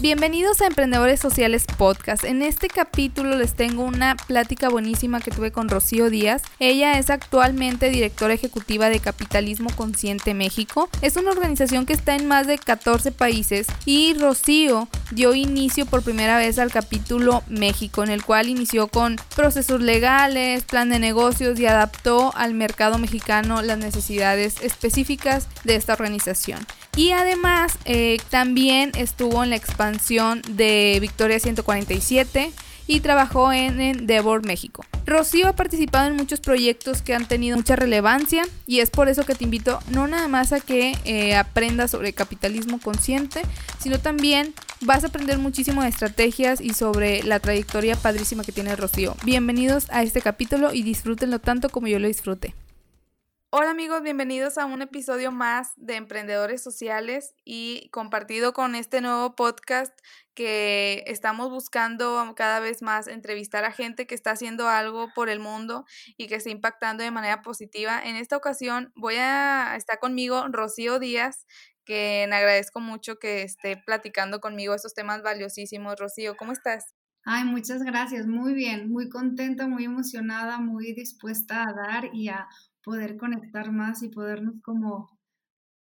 Bienvenidos a Emprendedores Sociales Podcast. En este capítulo les tengo una plática buenísima que tuve con Rocío Díaz. Ella es actualmente directora ejecutiva de Capitalismo Consciente México. Es una organización que está en más de 14 países y Rocío dio inicio por primera vez al capítulo México, en el cual inició con procesos legales, plan de negocios y adaptó al mercado mexicano las necesidades específicas de esta organización. Y además eh, también estuvo en la expansión de Victoria 147 y trabajó en Endeavor México. Rocío ha participado en muchos proyectos que han tenido mucha relevancia y es por eso que te invito no nada más a que eh, aprendas sobre capitalismo consciente, sino también vas a aprender muchísimo de estrategias y sobre la trayectoria padrísima que tiene Rocío. Bienvenidos a este capítulo y disfrútenlo tanto como yo lo disfruté. Hola amigos, bienvenidos a un episodio más de Emprendedores Sociales y compartido con este nuevo podcast que estamos buscando cada vez más entrevistar a gente que está haciendo algo por el mundo y que está impactando de manera positiva. En esta ocasión voy a estar conmigo Rocío Díaz, que agradezco mucho que esté platicando conmigo estos temas valiosísimos. Rocío, ¿cómo estás? Ay, muchas gracias, muy bien, muy contenta, muy emocionada, muy dispuesta a dar y a poder conectar más y podernos como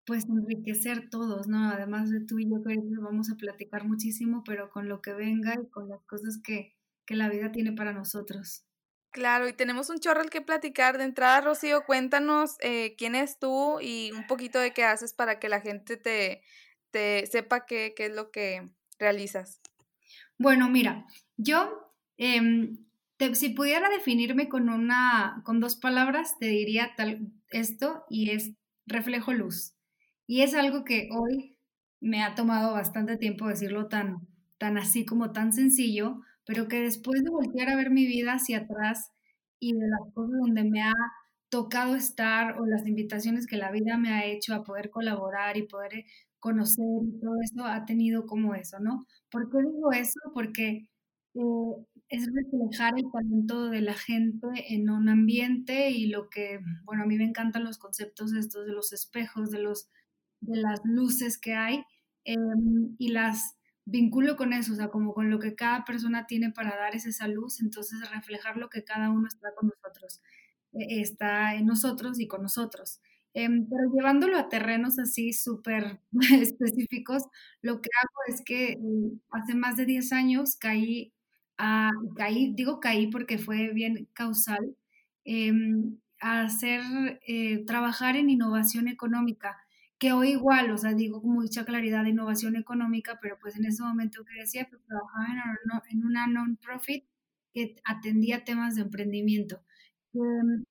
pues enriquecer todos, ¿no? Además de tú y yo que vamos a platicar muchísimo, pero con lo que venga y con las cosas que, que la vida tiene para nosotros. Claro, y tenemos un chorro al que platicar. De entrada, Rocío, cuéntanos eh, quién es tú y un poquito de qué haces para que la gente te, te sepa qué, qué es lo que realizas. Bueno, mira, yo eh, si pudiera definirme con una, con dos palabras, te diría tal esto y es reflejo luz. Y es algo que hoy me ha tomado bastante tiempo decirlo tan, tan así como tan sencillo, pero que después de voltear a ver mi vida hacia atrás y de las cosas donde me ha tocado estar o las invitaciones que la vida me ha hecho a poder colaborar y poder conocer y todo eso ha tenido como eso, ¿no? ¿Por qué digo eso? Porque eh, es reflejar el talento de la gente en un ambiente y lo que, bueno, a mí me encantan los conceptos estos de los espejos, de, los, de las luces que hay em, y las vinculo con eso, o sea, como con lo que cada persona tiene para dar es esa luz, entonces reflejar lo que cada uno está con nosotros, e, está en nosotros y con nosotros. Em, pero llevándolo a terrenos así súper específicos, lo que hago es que mm, hace más de 10 años caí a, caí, digo caí porque fue bien causal, em, a hacer, eh, trabajar en innovación económica, que hoy igual, o sea, digo con mucha claridad de innovación económica, pero pues en ese momento que decía, pues trabajaba en, una non-profit que atendía temas de emprendimiento. Em,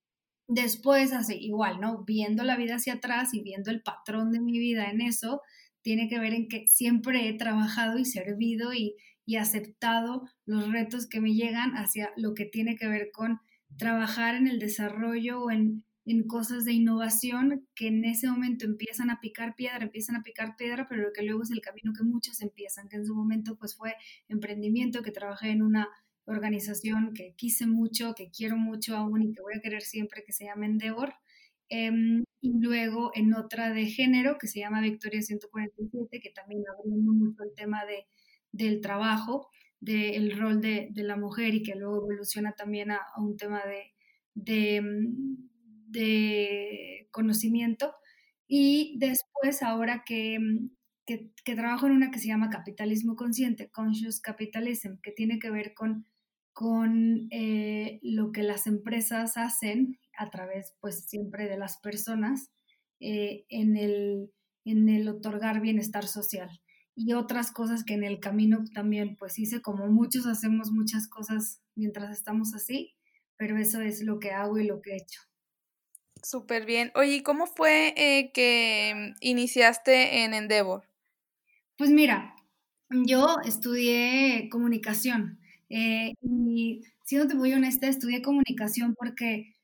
después, así, igual, ¿no? Viendo la vida hacia atrás y viendo el patrón de mi vida en eso, tiene que ver en que siempre he trabajado y servido y, y aceptado los retos que me llegan hacia lo que tiene que ver con trabajar en el desarrollo o en, en cosas de innovación que en ese momento empiezan a picar piedra, empiezan a picar piedra, pero que luego es el camino que muchos empiezan, que en su momento pues fue emprendimiento, que trabajé en una organización que quise mucho, que quiero mucho aún y que voy a querer siempre, que se llama Endeavor. Em, y luego en otra de género que se llama Victoria 147, que también abriendo mucho el tema de del trabajo, del rol de, la mujer y que luego evoluciona también a, un tema de, mm, de, conocimiento. Y después, ahora mm, que, que, trabajo en una que se llama Capitalismo Consciente, Conscious Capitalism, que tiene que ver con, con eh, lo que las empresas hacen a través, pues, siempre de las personas eh, en, el, en el otorgar bienestar social y otras cosas que en el camino también pues hice, como muchos hacemos muchas cosas mientras estamos así, pero eso es lo que hago y lo que he hecho. Súper bien. Oye, ¿cómo fue eh, que iniciaste en Endeavor? Pues mira, yo estudié comunicación eh, y siendo muy honesta, estudié comunicación porque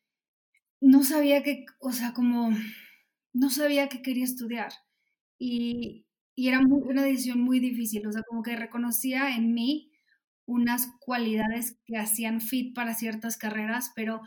no sabía que, o sea, como no sabía que quería estudiar. Y, y era una decisión muy difícil, o sea, como que reconocía en mí unas cualidades que hacían fit para ciertas carreras, pero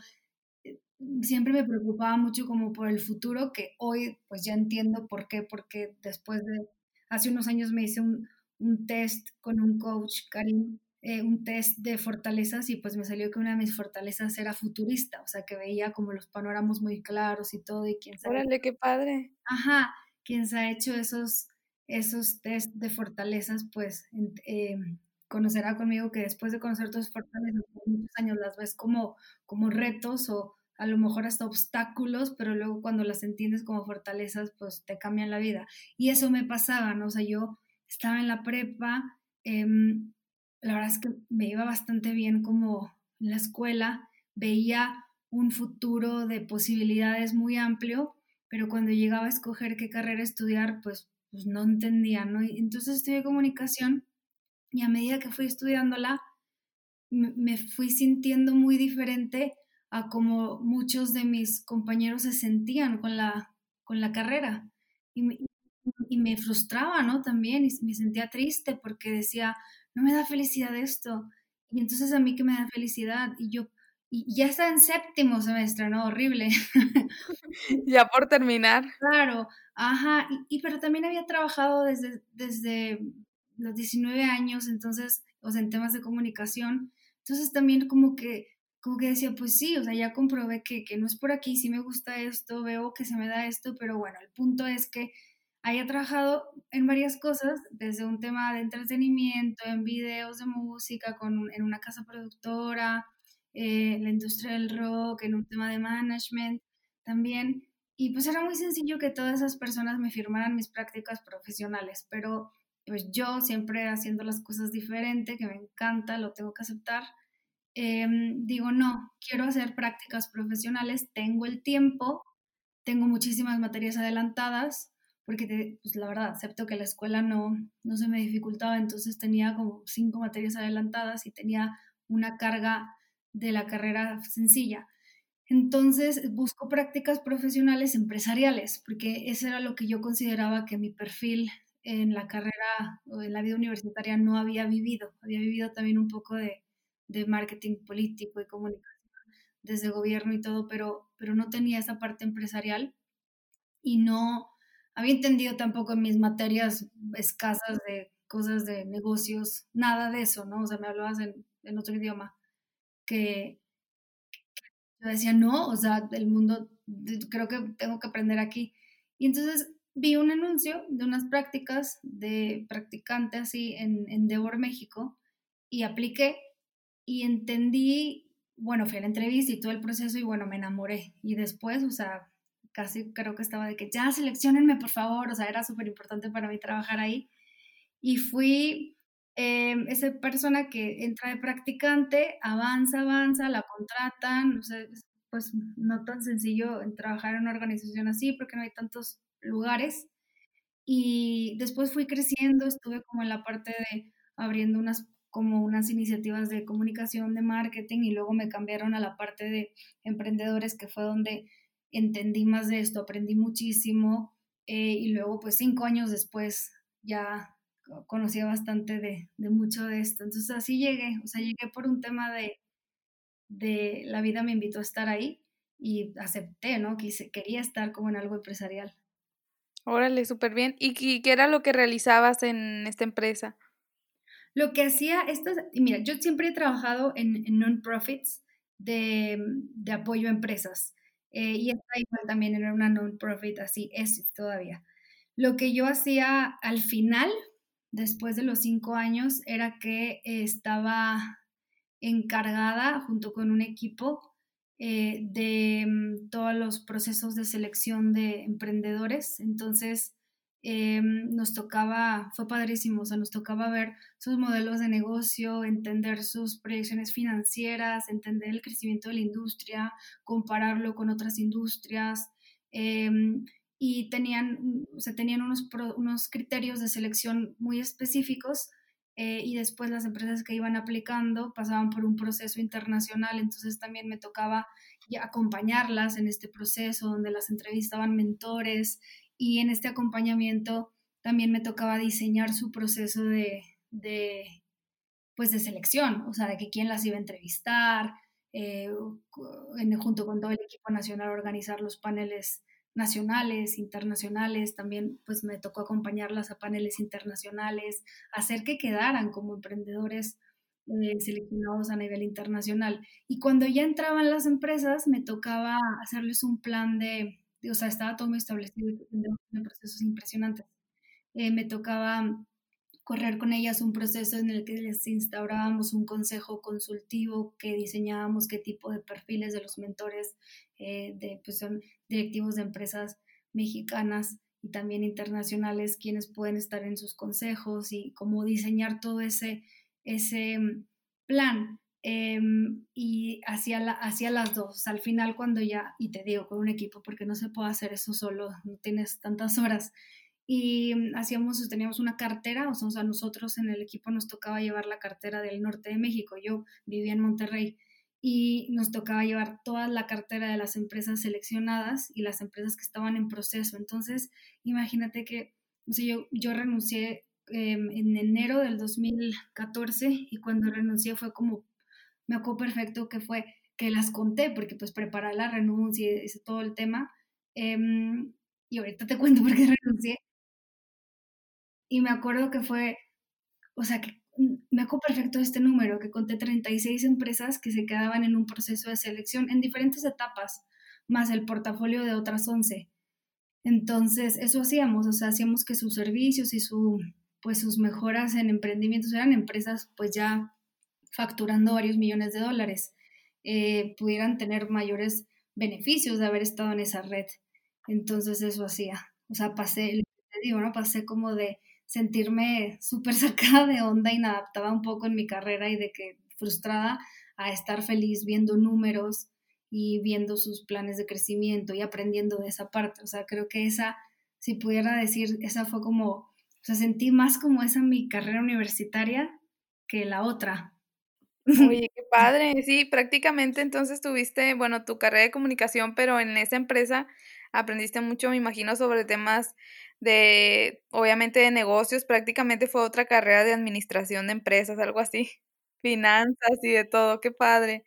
eh, siempre me preocupaba mucho como por el futuro, que hoy pues ya entiendo por qué, porque después de, hace unos años me hice un, un test con un coach, Karim, eh, un test de fortalezas y pues me salió que una de mis fortalezas era futurista, o sea, que veía como los panoramas muy claros y todo y quién sabe. Órale, qué padre. Ajá, quien se ha hecho esos, esos test de fortalezas, pues eh, conocerá conmigo que después de conocer tus fortalezas por muchos años las ves como, como retos o a lo mejor hasta obstáculos, pero luego cuando las entiendes como fortalezas, pues te cambian la vida. Y eso me pasaba, ¿no? O sea, yo estaba en la prepa, em, la verdad es que me iba bastante bien como en la escuela, veía un futuro de posibilidades muy amplio, pero cuando llegaba a escoger qué carrera estudiar, pues, pues no entendía, ¿no? Y entonces estudié comunicación y a medida que fui estudiándola, me fui sintiendo muy diferente a como muchos de mis compañeros se sentían con la, con la carrera. Y me, y me frustraba, ¿no? También, y me sentía triste porque decía, no me da felicidad esto. Y entonces a mí que me da felicidad. Y yo, y ya está en séptimo semestre, ¿no? Horrible. ya por terminar. Claro, ajá. Y, pero también había trabajado desde, desde los 19 años, entonces, o sea, en temas de comunicación. Entonces también como que, como que decía, pues sí, o sea, ya comprobé que, que no es por aquí, sí me gusta esto, veo que se me da esto, pero bueno, el punto es que haya trabajado en varias cosas, desde un tema de entretenimiento, en videos de música, con, en una casa productora, eh, la industria del rock, en un tema de management también. Y pues era muy sencillo que todas esas personas me firmaran mis prácticas profesionales, pero pues yo siempre haciendo las cosas diferente, que me encanta, lo tengo que aceptar. Em, digo, no, quiero hacer prácticas profesionales, tengo el tiempo, tengo muchísimas materias adelantadas, porque pues la verdad, acepto que la escuela no, no se me dificultaba, entonces tenía como cinco materias adelantadas y tenía una carga de la carrera sencilla. Entonces busco prácticas profesionales empresariales, porque eso era lo que yo consideraba que mi perfil en la carrera o en la vida universitaria no había vivido. Había vivido también un poco de, de marketing político y comunicación desde gobierno y todo, pero, pero no tenía esa parte empresarial y no, había entendido tampoco en mis materias escasas de cosas de negocios, nada de eso, ¿no? O sea, me hablabas en, en otro idioma, que, yo decía, no, o sea, el mundo, creo que tengo que aprender aquí. Y entonces vi un anuncio de unas prácticas de practicante así en Endeavor, México, y apliqué y entendí, bueno, fui a la entrevista y todo el proceso y bueno, me enamoré. Y después, o sea, casi creo que estaba de que ya seleccionenme por favor, o sea, era súper importante para mí trabajar ahí. Y fui eh, esa persona que entra de practicante, avanza, avanza, la contratan, o sea, pues no tan sencillo en trabajar en una organización así porque no hay tantos lugares. Y después fui creciendo, estuve como en la parte de abriendo unas como unas iniciativas de comunicación, de marketing y luego me cambiaron a la parte de emprendedores, que fue donde entendí más de esto, aprendí muchísimo eh, y luego pues cinco años después ya conocía bastante de, mucho de esto. Entonces así llegué, o sea, llegué por un tema de, de la vida me invitó a estar ahí y acepté, ¿no? Quise, quería estar como en algo empresarial. Órale, súper bien. ¿Y qué era lo que realizabas en esta empresa? Lo que hacía, estas, mira, yo siempre he trabajado en, en non-profits de, de, apoyo a empresas. Eh, y está igual también en una non-profit, así es todavía. Lo que yo hacía al final, después de los cinco años, era que estaba encargada junto con un equipo eh, de mm, todos los procesos de selección de emprendedores. Entonces, Em, nos tocaba, fue padrísimo, o sea, nos tocaba ver sus modelos de negocio, entender sus proyecciones financieras, entender el crecimiento de la industria, compararlo con otras industrias. Em, y tenían, o tenían unos, unos criterios de selección muy específicos eh, y después las empresas que iban aplicando pasaban por un proceso internacional, entonces también me tocaba acompañarlas en este proceso donde las entrevistaban mentores y en este acompañamiento también me tocaba diseñar su proceso de, pues de selección, o sea, de que quién las iba a entrevistar, eh, junto con todo el equipo nacional organizar los paneles nacionales, internacionales, también pues me tocó acompañarlas a paneles internacionales, hacer que quedaran como emprendedores eh, seleccionados a nivel internacional. Y cuando ya entraban las empresas, me tocaba hacerles un plan de, o sea, estaba todo muy establecido, procesos impresionantes. Eh, me tocaba correr con ellas un proceso en el que les instaurábamos un consejo consultivo, que diseñábamos qué tipo de perfiles de los mentores, eh, pues son directivos de empresas mexicanas y también internacionales, quienes pueden estar en sus consejos y cómo diseñar todo ese, ese mm, plan. Em, y hacia, la, las dos, al final cuando ya, y te digo, con un equipo, porque no se puede hacer eso solo, no tienes tantas horas, y mm, hacíamos, teníamos una cartera, o sea, nosotros en el equipo nos tocaba llevar la cartera del norte de México, yo vivía en Monterrey y nos tocaba llevar toda la cartera de las empresas seleccionadas y las empresas que estaban en proceso. Entonces, imagínate que o sea, yo, yo renuncié em, en enero del 2014 y cuando renuncié fue como, me acuerdo perfecto que fue que las conté porque pues preparar la renuncia ese, todo el tema. Em, y ahorita te cuento por qué renuncié, y me acuerdo que fue, o sea, que me acuerdo perfecto este número, que conté 36 empresas que se quedaban en un proceso de selección en diferentes etapas, más el portafolio de otras 11. Entonces, eso hacíamos, o sea, hacíamos que sus servicios y su, pues sus mejoras en emprendimientos eran empresas pues ya facturando varios millones de dólares, eh, pudieran tener mayores beneficios de haber estado en esa red. Entonces, eso hacía. O sea, pasé, te digo, ¿no? Pasé como de sentirme súper sacada de onda, inadaptada un poco en mi carrera y de que frustrada a estar feliz viendo números y viendo sus planes de crecimiento y aprendiendo de esa parte. O sea, creo que esa, si pudiera decir, esa fue como, o sea, sentí más como esa mi carrera universitaria que la otra. Oye, qué padre. Sí, prácticamente entonces tuviste, bueno, tu carrera de comunicación, pero en esa empresa aprendiste mucho, me imagino, sobre temas de, obviamente, de negocios, prácticamente fue otra carrera de administración de empresas, algo así, finanzas y de todo, qué padre.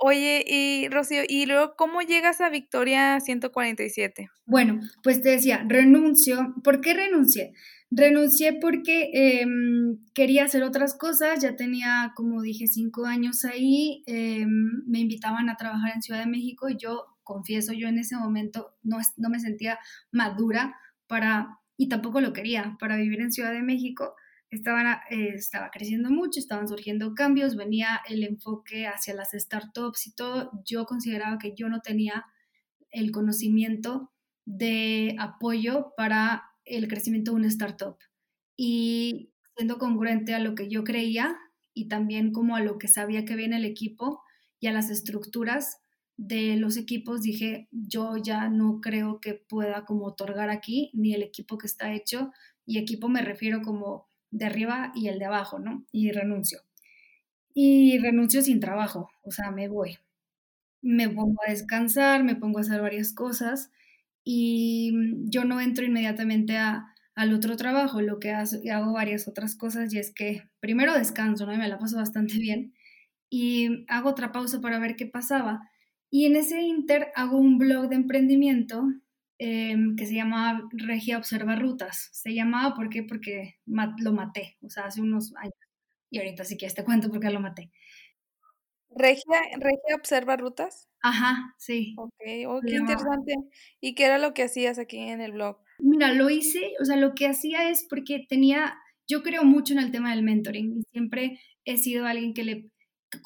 Oye, y Rocío, ¿y luego cómo llegas a Victoria 147? Bueno, pues te decía, renuncio. ¿Por qué renuncié? Renuncié porque em, quería hacer otras cosas, ya tenía, como dije, cinco años ahí, em, me invitaban a trabajar en Ciudad de México y yo, confieso, yo en ese momento no, no me sentía madura para, y tampoco lo quería, para vivir en Ciudad de México. Estaban, eh, estaba creciendo mucho, estaban surgiendo cambios, venía el enfoque hacia las startups y todo. Yo consideraba que yo no tenía el conocimiento de apoyo para el crecimiento de una startup. Y siendo congruente a lo que yo creía y también como a lo que sabía que viene el equipo y a las estructuras, de los equipos dije, yo ya no creo que pueda como otorgar aquí ni el equipo que está hecho, y equipo me refiero como de arriba y el de abajo, ¿no? Y renuncio. Y renuncio sin trabajo, o sea, me voy. Me pongo a descansar, me pongo a hacer varias cosas y yo no entro inmediatamente a, al otro trabajo, lo que hago varias otras cosas y es que primero descanso, ¿no? Y me la paso bastante bien y hago otra pausa para ver qué pasaba y en ese inter hago un blog de emprendimiento em, que se llama Regia Observa Rutas. Se llamaba, ¿por qué? Porque lo maté, o sea, hace unos años. Y ahorita sí que te cuento por qué lo maté. ¿Regia, Regia Observa Rutas? Ajá, sí. Ok, oh, qué interesante. ¿Y qué era lo que hacías aquí en el blog? Mira, lo hice, o sea, lo que hacía es porque tenía, yo creo mucho en el tema del mentoring y siempre he sido alguien que le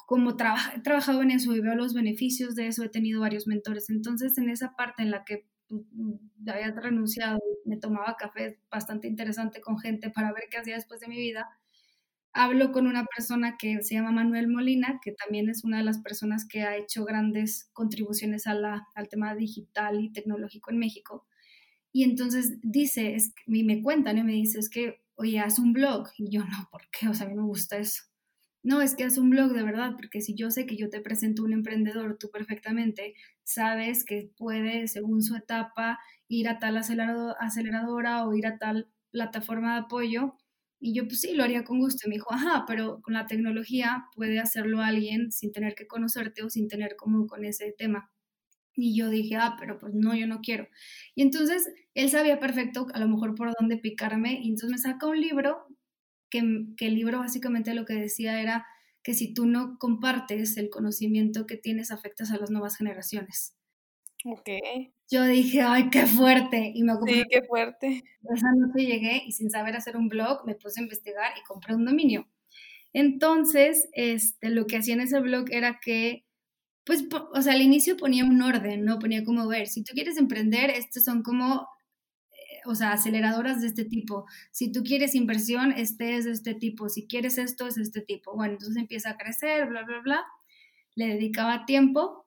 como he trabajado en eso y veo los beneficios de eso, he tenido varios mentores. Entonces, en esa parte en la que pues, mm, había renunciado, me tomaba café bastante interesante con gente para ver qué hacía después de mi vida, hablo con una persona que se llama Manuel Molina, que también es una de las personas que ha hecho grandes contribuciones al tema digital y tecnológico en México. Y entonces dice, es, me cuentan y me dice, es que, oye, haz un blog. Y yo, no, ¿por qué? O sea, a mí me gusta eso no, es que es un blog de verdad, porque si yo sé que yo te presento un emprendedor, tú perfectamente sabes que puede, según su etapa, ir a tal aceleradora o ir a tal plataforma de apoyo. Y yo, pues sí, lo haría con gusto. Y me dijo, ajá, pero con la tecnología puede hacerlo alguien sin tener que conocerte o sin tener como con ese tema. Y yo dije, ah, pero pues no, yo no quiero. Y entonces él sabía perfecto a lo mejor por dónde picarme y entonces me saca un libro que, que el libro básicamente lo que decía era que si tú no compartes el conocimiento que tienes, afectas a las nuevas generaciones. Ok. Yo dije, ay, qué fuerte. Y me Sí, qué fuerte. Esa noche llegué y sin saber hacer un blog me puse a investigar y compré un dominio. Entonces, este, lo que hacía en ese blog era que, pues, o sea, al inicio ponía un orden, ¿no? Ponía como, ver, si tú quieres emprender, estos son como, o sea, aceleradoras de este tipo. Si tú quieres inversión, este es de este tipo. Si quieres esto, es de este tipo. Bueno, entonces empieza a crecer, bla, bla, bla. Le dedicaba tiempo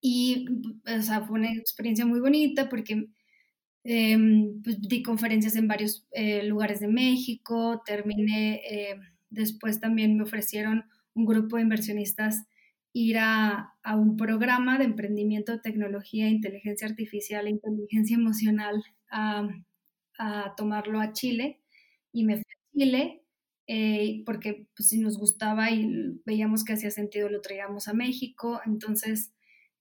y, o sea, fue una experiencia muy bonita porque em, pues, di conferencias en varios eh, lugares de México, terminé... Eh, Después también me ofrecieron un grupo de inversionistas ir a, un programa de emprendimiento tecnología, inteligencia artificial e inteligencia emocional a, tomarlo a Chile. Y me fui a Chile eh, porque pues, si nos gustaba y veíamos que hacía sentido, lo traíamos a México. Entonces,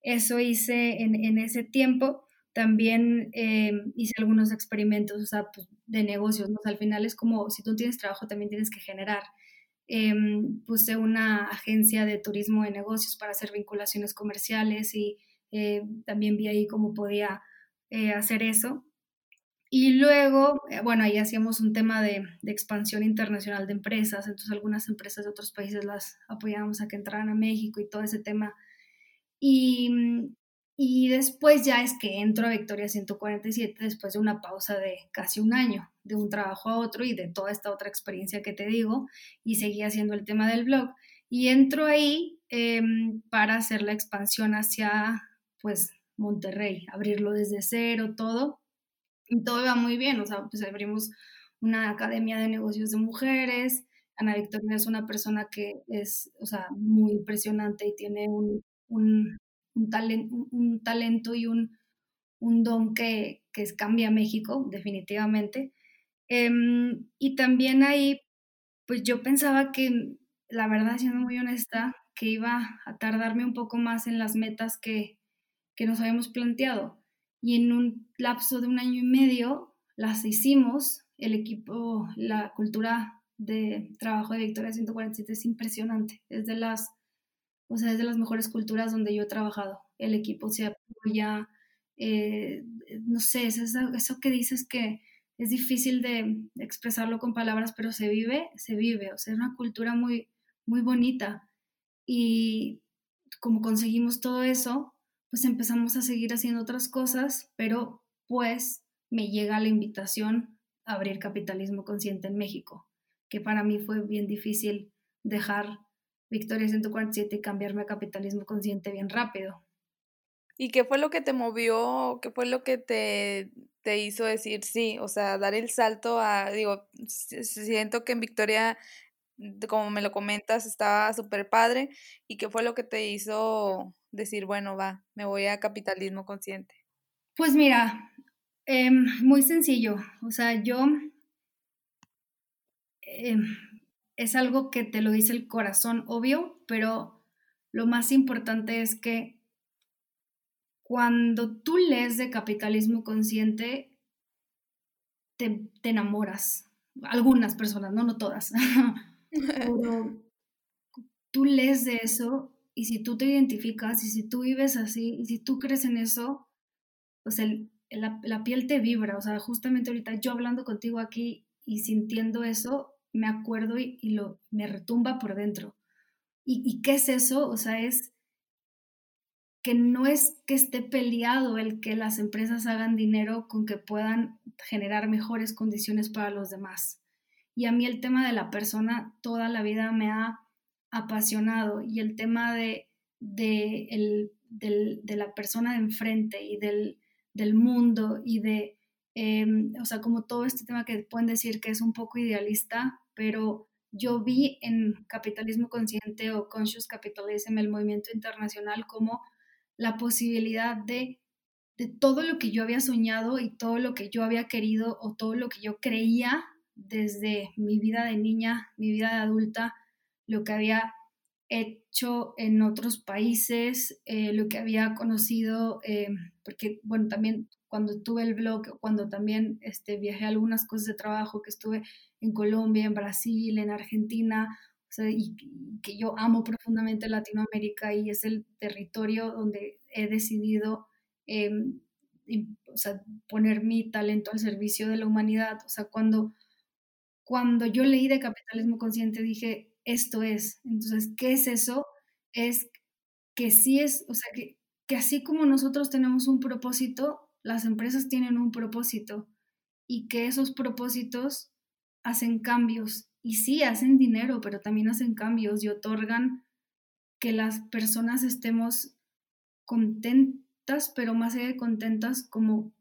eso hice en, ese tiempo. También eh, hice algunos experimentos, o sea, pues, de negocios, ¿no? al final es como, si tú tienes trabajo, también tienes que generar. Em, puse una agencia de turismo de negocios para hacer vinculaciones comerciales y eh, también vi ahí cómo podía eh, hacer eso. Y luego, eh, bueno, ahí hacíamos un tema de, expansión internacional de empresas, entonces algunas empresas de otros países las apoyábamos a que entraran a México y todo ese tema. Y, mm, y después ya es que entro a Victoria 147 después de una pausa de casi un año, de un trabajo a otro y de toda esta otra experiencia que te digo, y seguí haciendo el tema del blog. Y entro ahí em, para hacer la expansión hacia, pues, Monterrey, abrirlo desde cero, todo. Todo va muy bien, o sea, pues abrimos una academia de negocios de mujeres. Ana Victoria es una persona que es, o sea, muy impresionante y tiene un, un un, un talento y un, don que, que cambia México, definitivamente. Em, y también ahí, pues yo pensaba que, la verdad, siendo muy honesta, que iba a tardarme un poco más en las metas que, que nos habíamos planteado. Y en un lapso de un año y medio las hicimos. El equipo, la cultura de trabajo de Victoria 147 es impresionante. Es de las o sea, es de las mejores culturas donde yo he trabajado. El equipo se apoya, eh, no sé, es eso, eso, que dices que es difícil de expresarlo con palabras, pero se vive, se vive, o sea, es una cultura muy, muy bonita. Y como conseguimos todo eso, pues empezamos a seguir haciendo otras cosas, pero pues me llega la invitación a abrir capitalismo consciente en México, que para mí fue bien difícil dejar Victoria 147 y cambiarme a capitalismo consciente bien rápido. ¿Y qué fue lo que te movió? ¿Qué fue lo que te, te hizo decir sí? O sea, dar el salto a, digo, siento que en Victoria, como me lo comentas, estaba súper padre. ¿Y qué fue lo que te hizo decir, bueno, va, me voy a capitalismo consciente? Pues mira, em, muy sencillo. O sea, yo em, es algo que te lo dice el corazón, obvio, pero lo más importante es que cuando tú lees de capitalismo consciente, te, enamoras. Algunas personas, no, no todas. pero tú lees de eso y si tú te identificas y si tú vives así y si tú crees en eso, pues el, la, piel te vibra. O sea, justamente ahorita yo hablando contigo aquí y sintiendo eso, me acuerdo y, lo, me retumba por dentro. ¿Y, qué es eso? O sea, es que no es que esté peleado el que las empresas hagan dinero con que puedan generar mejores condiciones para los demás. Y a mí el tema de la persona toda la vida me ha apasionado y el tema de, de, de la persona de enfrente y del, del mundo y de Em, o sea, como todo este tema que pueden decir que es un poco idealista, pero yo vi en capitalismo consciente o conscious capitalism, el movimiento internacional, como la posibilidad de, de todo lo que yo había soñado y todo lo que yo había querido o todo lo que yo creía desde mi vida de niña, mi vida de adulta, lo que había hecho en otros países, eh, lo que había conocido, eh, porque bueno, también cuando tuve el blog, cuando también este, viajé a algunas cosas de trabajo, que estuve en Colombia, en Brasil, en Argentina, que yo amo profundamente Latinoamérica y es el territorio donde he decidido em, o sea, poner mi talento al servicio de la humanidad. O sea, cuando, cuando yo leí de capitalismo consciente dije, esto es. Entonces, ¿qué es eso? Es que sí es, o sea, que, que así como nosotros tenemos un propósito, las empresas tienen un propósito y que esos propósitos hacen cambios y sí hacen dinero, pero también hacen cambios y otorgan que las personas estemos contentas, pero más allá de contentas, como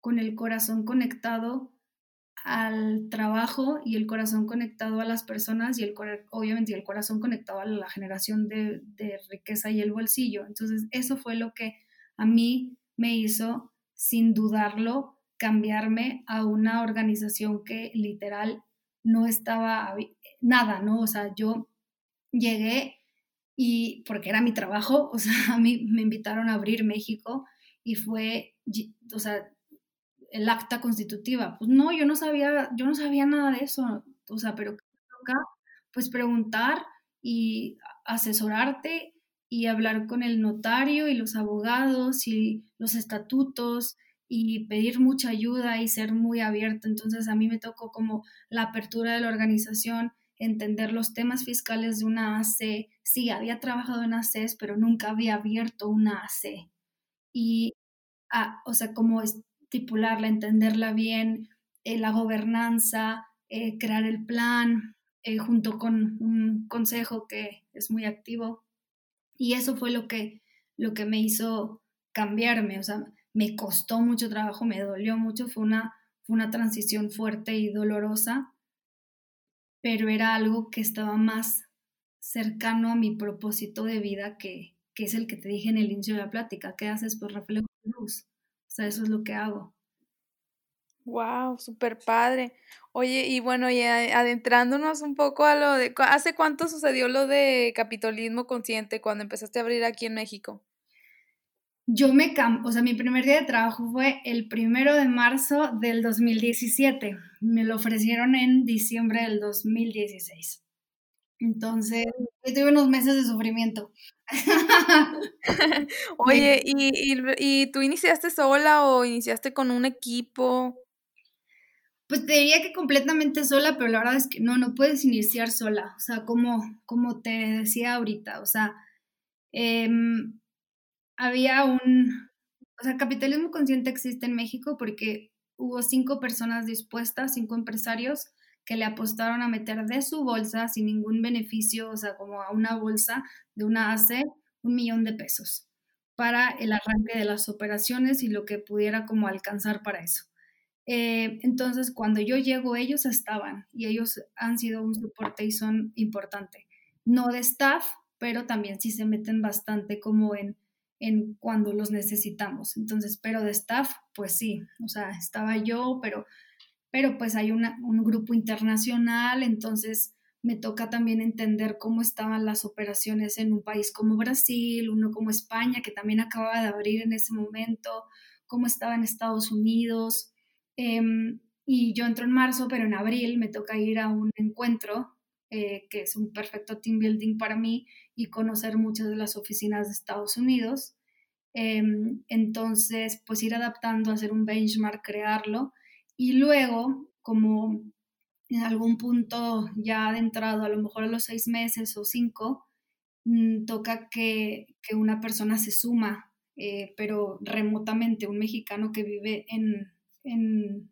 con el corazón conectado al trabajo y el corazón conectado a las personas y el obviamente el corazón conectado a la generación de, de riqueza y el bolsillo. Entonces, eso fue lo que a mí me hizo, sin dudarlo, cambiarme a una organización que literal no estaba nada, ¿no? O sea, yo llegué y porque era mi trabajo, o sea, a mí me invitaron a abrir México y fue, o sea, el acta constitutiva. Pues no, yo no sabía, yo no sabía nada de eso, o sea, pero toca pues preguntar y asesorarte y hablar con el notario y los abogados y los estatutos y pedir mucha ayuda y ser muy abierto. Entonces a mí me tocó como la apertura de la organización, entender los temas fiscales de una AC. Sí, había trabajado en ACs, pero nunca había abierto una AC. Y, ah, o sea, como estipularla, entenderla bien, eh, la gobernanza, eh, crear el plan, eh, junto con un consejo que es muy activo. Y eso fue lo que, lo que me hizo cambiarme. O sea, me costó mucho trabajo, me dolió mucho, fue una, fue una transición fuerte y dolorosa, pero era algo que estaba más cercano a mi propósito de vida que, que es el que te dije en el inicio de la plática. ¿Qué haces? Pues reflejo luz. O sea, eso es lo que hago. Wow, súper padre. Oye, y bueno, y adentrándonos un poco a lo de, ¿hace cuánto sucedió lo de capitalismo consciente cuando empezaste a abrir aquí en México? Yo me o sea, mi primer día de trabajo fue el primero de marzo del 2017. Me lo ofrecieron en diciembre del 2016. Entonces, yo tuve unos meses de sufrimiento. Oye, ¿y, ¿y, tú iniciaste sola o iniciaste con un equipo? Pues te diría que completamente sola, pero la verdad es que no, no puedes iniciar sola. O sea, como, como te decía ahorita, o sea, eh, había un, o sea, capitalismo consciente existe en México porque hubo cinco personas dispuestas, cinco empresarios que le apostaron a meter de su bolsa sin ningún beneficio, o sea, como a una bolsa de una AC, un millón de pesos para el arranque de las operaciones y lo que pudiera como alcanzar para eso. Eh, entonces, cuando yo llego, ellos estaban y ellos han sido un soporte y son importante. No de staff, pero también sí se meten bastante como en en cuando los necesitamos. Entonces, pero de staff, pues sí, o sea, estaba yo, pero, pero pues hay un grupo internacional, entonces me toca también entender cómo estaban las operaciones en un país como Brasil, uno como España, que también acababa de abrir en ese momento, cómo estaba en Estados Unidos. Em, y yo entro en marzo, pero en abril me toca ir a un encuentro eh, que es un perfecto team building para mí, y conocer muchas de las oficinas de Estados Unidos. Em, entonces, pues ir adaptando, hacer un benchmark, crearlo, y luego, como en algún punto ya adentrado, a lo mejor a los seis meses o cinco, mm, toca que, que, una persona se suma, eh, pero remotamente, un mexicano que vive en, en,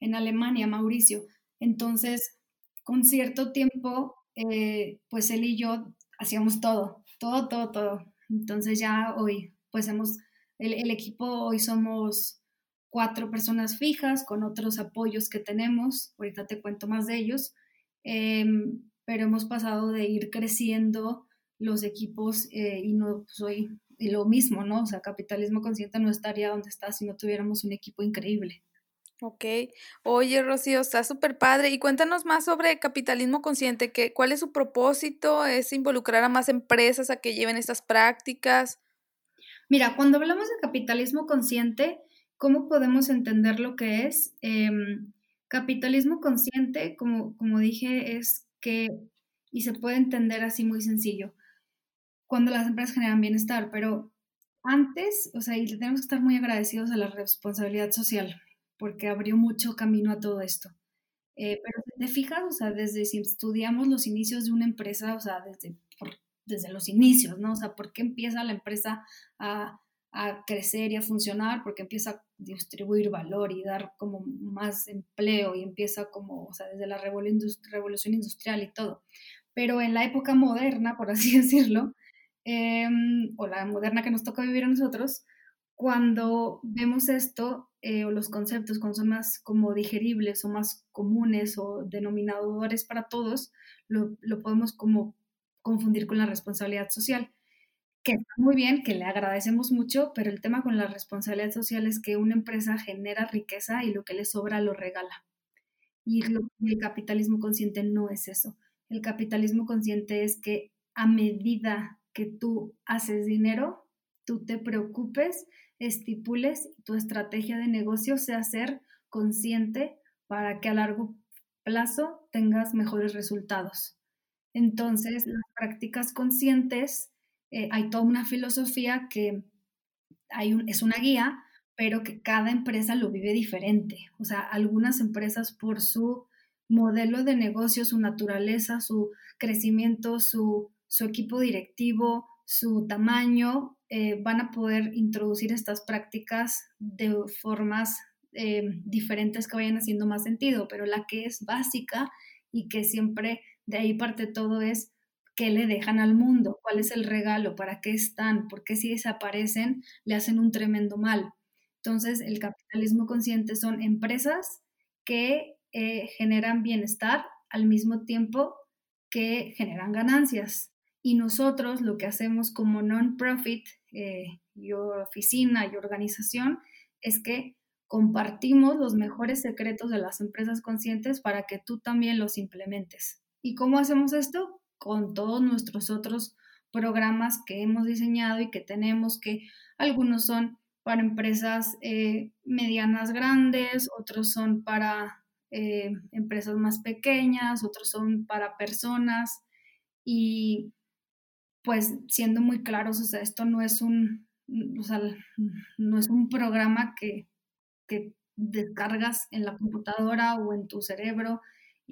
en Alemania, Mauricio. Entonces, con cierto tiempo, eh, pues él y yo hacíamos todo, todo, todo, todo. Entonces ya hoy, pues hemos, el, equipo hoy somos cuatro personas fijas con otros apoyos que tenemos, ahorita te cuento más de ellos, em, pero hemos pasado de ir creciendo los equipos eh, y no soy pues lo mismo, ¿no? O sea, capitalismo consciente no estaría donde está si no tuviéramos un equipo increíble. Ok. Oye, Rocío, está súper padre. Y cuéntanos más sobre capitalismo consciente. Que, ¿Cuál es su propósito? ¿Es involucrar a más empresas a que lleven estas prácticas? Mira, cuando hablamos de capitalismo consciente, ¿cómo podemos entender lo que es? Em, capitalismo consciente, como, como dije, es que, y se puede entender así muy sencillo, cuando las empresas generan bienestar, pero antes, o sea, y tenemos que estar muy agradecidos a la responsabilidad social porque abrió mucho camino a todo esto. Eh, pero si te fijas, o sea, desde si estudiamos los inicios de una empresa, o sea, desde, desde los inicios, ¿no? O sea, ¿por qué empieza la empresa a, a crecer y a funcionar? Porque empieza a distribuir valor y dar como más empleo y empieza como, o sea, desde la revolución industrial y todo. Pero en la época moderna, por así decirlo, em, o la moderna que nos toca vivir a nosotros, cuando vemos esto, eh, o los conceptos, son más como digeribles o más comunes o denominadores para todos, lo, podemos como confundir con la responsabilidad social, que está muy bien, que le agradecemos mucho, pero el tema con la responsabilidad social es que una empresa genera riqueza y lo que le sobra lo regala. Y el capitalismo consciente no es eso. El capitalismo consciente es que a medida que tú haces dinero, tú te preocupes estipules tu estrategia de negocio sea ser consciente para que a largo plazo tengas mejores resultados. Entonces, las prácticas conscientes, eh, hay toda una filosofía que hay es una guía, pero que cada empresa lo vive diferente. O sea, algunas empresas por su modelo de negocio, su naturaleza, su crecimiento, su, su equipo directivo, su tamaño, eh, van a poder introducir estas prácticas de formas eh, diferentes que vayan haciendo más sentido, pero la que es básica y que siempre de ahí parte todo es qué le dejan al mundo, cuál es el regalo, para qué están, porque si desaparecen le hacen un tremendo mal. Entonces, el capitalismo consciente son empresas que eh, generan bienestar al mismo tiempo que generan ganancias. Y nosotros lo que hacemos como non-profit, eh, y oficina y organización, es que compartimos los mejores secretos de las empresas conscientes para que tú también los implementes. ¿Y cómo hacemos esto? Con todos nuestros otros programas que hemos diseñado y que tenemos, que algunos son para empresas eh, medianas grandes, otros son para eh, empresas más pequeñas, otros son para personas. Y pues siendo muy claros, o sea, esto no es un, no es un programa que, que descargas en la computadora o en tu cerebro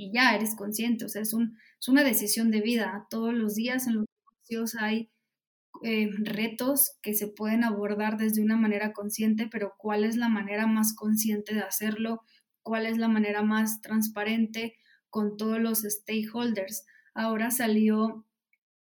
y ya eres consciente, o sea, es, un, es una decisión de vida. Todos los días en los negocios hay eh, retos que se pueden abordar desde una manera consciente, pero ¿cuál es la manera más consciente de hacerlo? ¿Cuál es la manera más transparente con todos los stakeholders? Ahora salió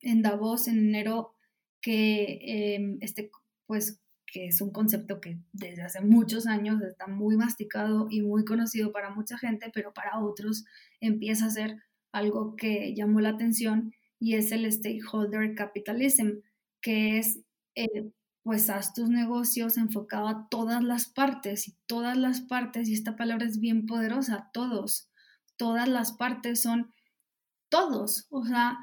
en Davos en enero que em, este, pues, que es un concepto que desde hace muchos años está muy masticado y muy conocido para mucha gente, pero para otros empieza a ser algo que llamó la atención y es el stakeholder capitalism, que es eh, pues haz tus negocios enfocado a todas las partes y todas las partes, y esta palabra es bien poderosa, todos, todas las partes son todos, o sea,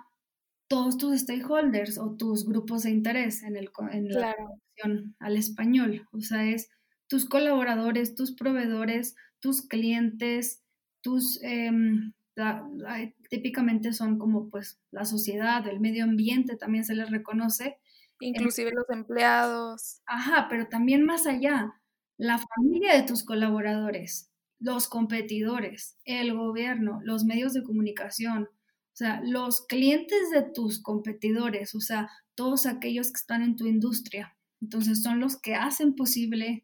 todos tus stakeholders o tus grupos de interés en, el, en la traducción al español. O sea, es tus colaboradores, tus proveedores, tus clientes, tus... Em, típicamente son como pues la sociedad, el medio ambiente también se les reconoce. Inclusive los empleados. Ajá, pero también más allá, la familia de tus colaboradores, los competidores, el gobierno, los medios de comunicación, o sea, los clientes de tus competidores, o sea, todos aquellos que están en tu industria. Entonces son los que hacen posible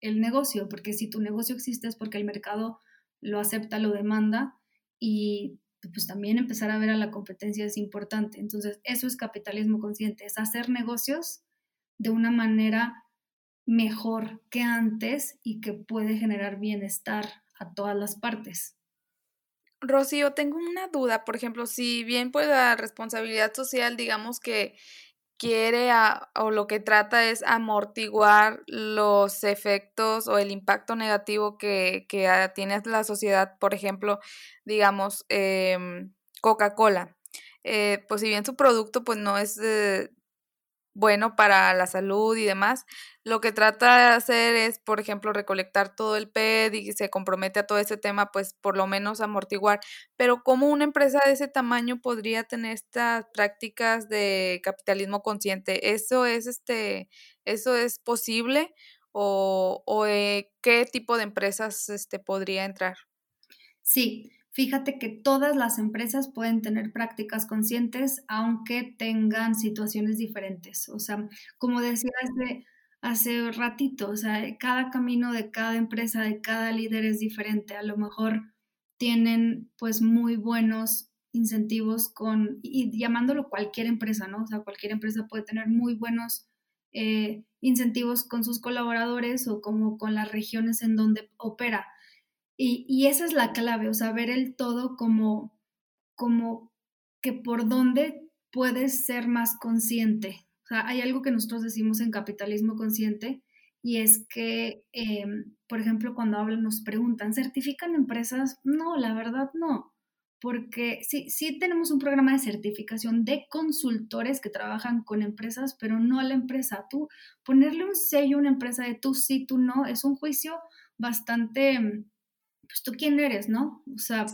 el negocio, porque si tu negocio existe es porque el mercado lo acepta, lo demanda y pues también empezar a ver a la competencia es importante. Entonces, eso es capitalismo consciente, es hacer negocios de una manera mejor que antes y que puede generar bienestar a todas las partes. Rocío, tengo una duda, por ejemplo, si bien pues la responsabilidad social, digamos que quiere o lo que trata es amortiguar los efectos o el impacto negativo que, que tiene la sociedad, por ejemplo, digamos, em, Coca-Cola. Eh, pues si bien su producto pues no es bueno para la salud y demás. Lo que trata de hacer es, por ejemplo, recolectar todo el PED y se compromete a todo ese tema, pues por lo menos amortiguar. Pero ¿cómo una empresa de ese tamaño podría tener estas prácticas de capitalismo consciente? ¿Eso es este, eso es posible? ¿O, o eh, qué tipo de empresas este, podría entrar? Sí, Fíjate que todas las empresas pueden tener prácticas conscientes aunque tengan situaciones diferentes. O sea, como decía hace, hace ratito, o sea, cada camino de cada empresa, de cada líder es diferente. A lo mejor tienen pues muy buenos incentivos con, y llamándolo cualquier empresa, ¿no? O sea, cualquier empresa puede tener muy buenos eh, incentivos con sus colaboradores o como con las regiones en donde opera y, esa es la clave, o sea, ver el todo como, como que por dónde puedes ser más consciente. O sea, hay algo que nosotros decimos en capitalismo consciente y es que, em, por ejemplo, cuando hablan, nos preguntan, ¿certifican empresas? No, la verdad no, porque sí, sí tenemos un programa de certificación de consultores que trabajan con empresas, pero no a la empresa. Tú ponerle un sello a una empresa de tú sí, tú no, es un juicio bastante pues tú quién eres, ¿no? O sea,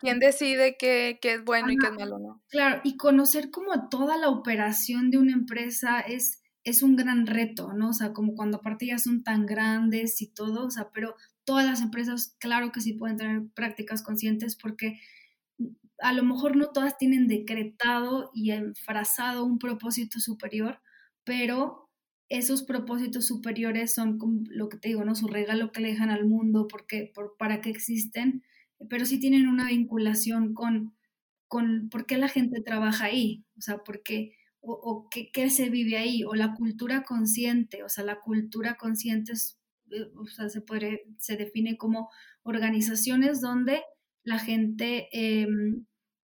¿quién, decide qué, es bueno y qué es malo, no? Claro, y conocer como toda la operación de una empresa es, es un gran reto, ¿no? O sea, como cuando aparte ya son tan grandes y todo, o sea, pero todas las empresas, claro que sí pueden tener prácticas conscientes porque a lo mejor no todas tienen decretado y enfrazado un propósito superior, pero esos propósitos superiores son como lo que te digo, ¿no? Su regalo que le dejan al mundo, porque, por, para qué existen, pero sí tienen una vinculación con, con por qué la gente trabaja ahí, o sea, por qué, o, qué, qué, se vive ahí, o la cultura consciente, o sea, la cultura consciente eh, se, puede, se define como organizaciones donde la gente em,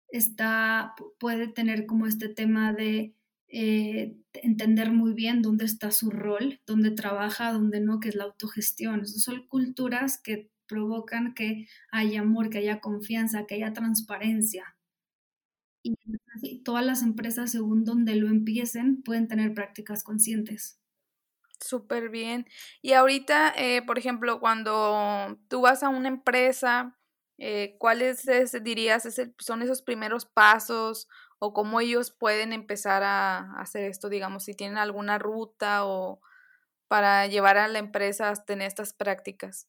está, puede tener como este tema de eh, entender muy bien dónde está su rol, dónde trabaja, dónde no, que es la autogestión. Esas son culturas que provocan que haya amor, que haya confianza, que haya transparencia. Y todas las empresas, según donde lo empiecen, pueden tener prácticas conscientes. Súper bien. Y ahorita, eh, por ejemplo, cuando tú vas a una empresa, eh, ¿cuáles dirías son esos primeros pasos o cómo ellos pueden empezar a hacer esto, digamos, si tienen alguna ruta o para llevar a la empresa a tener estas prácticas.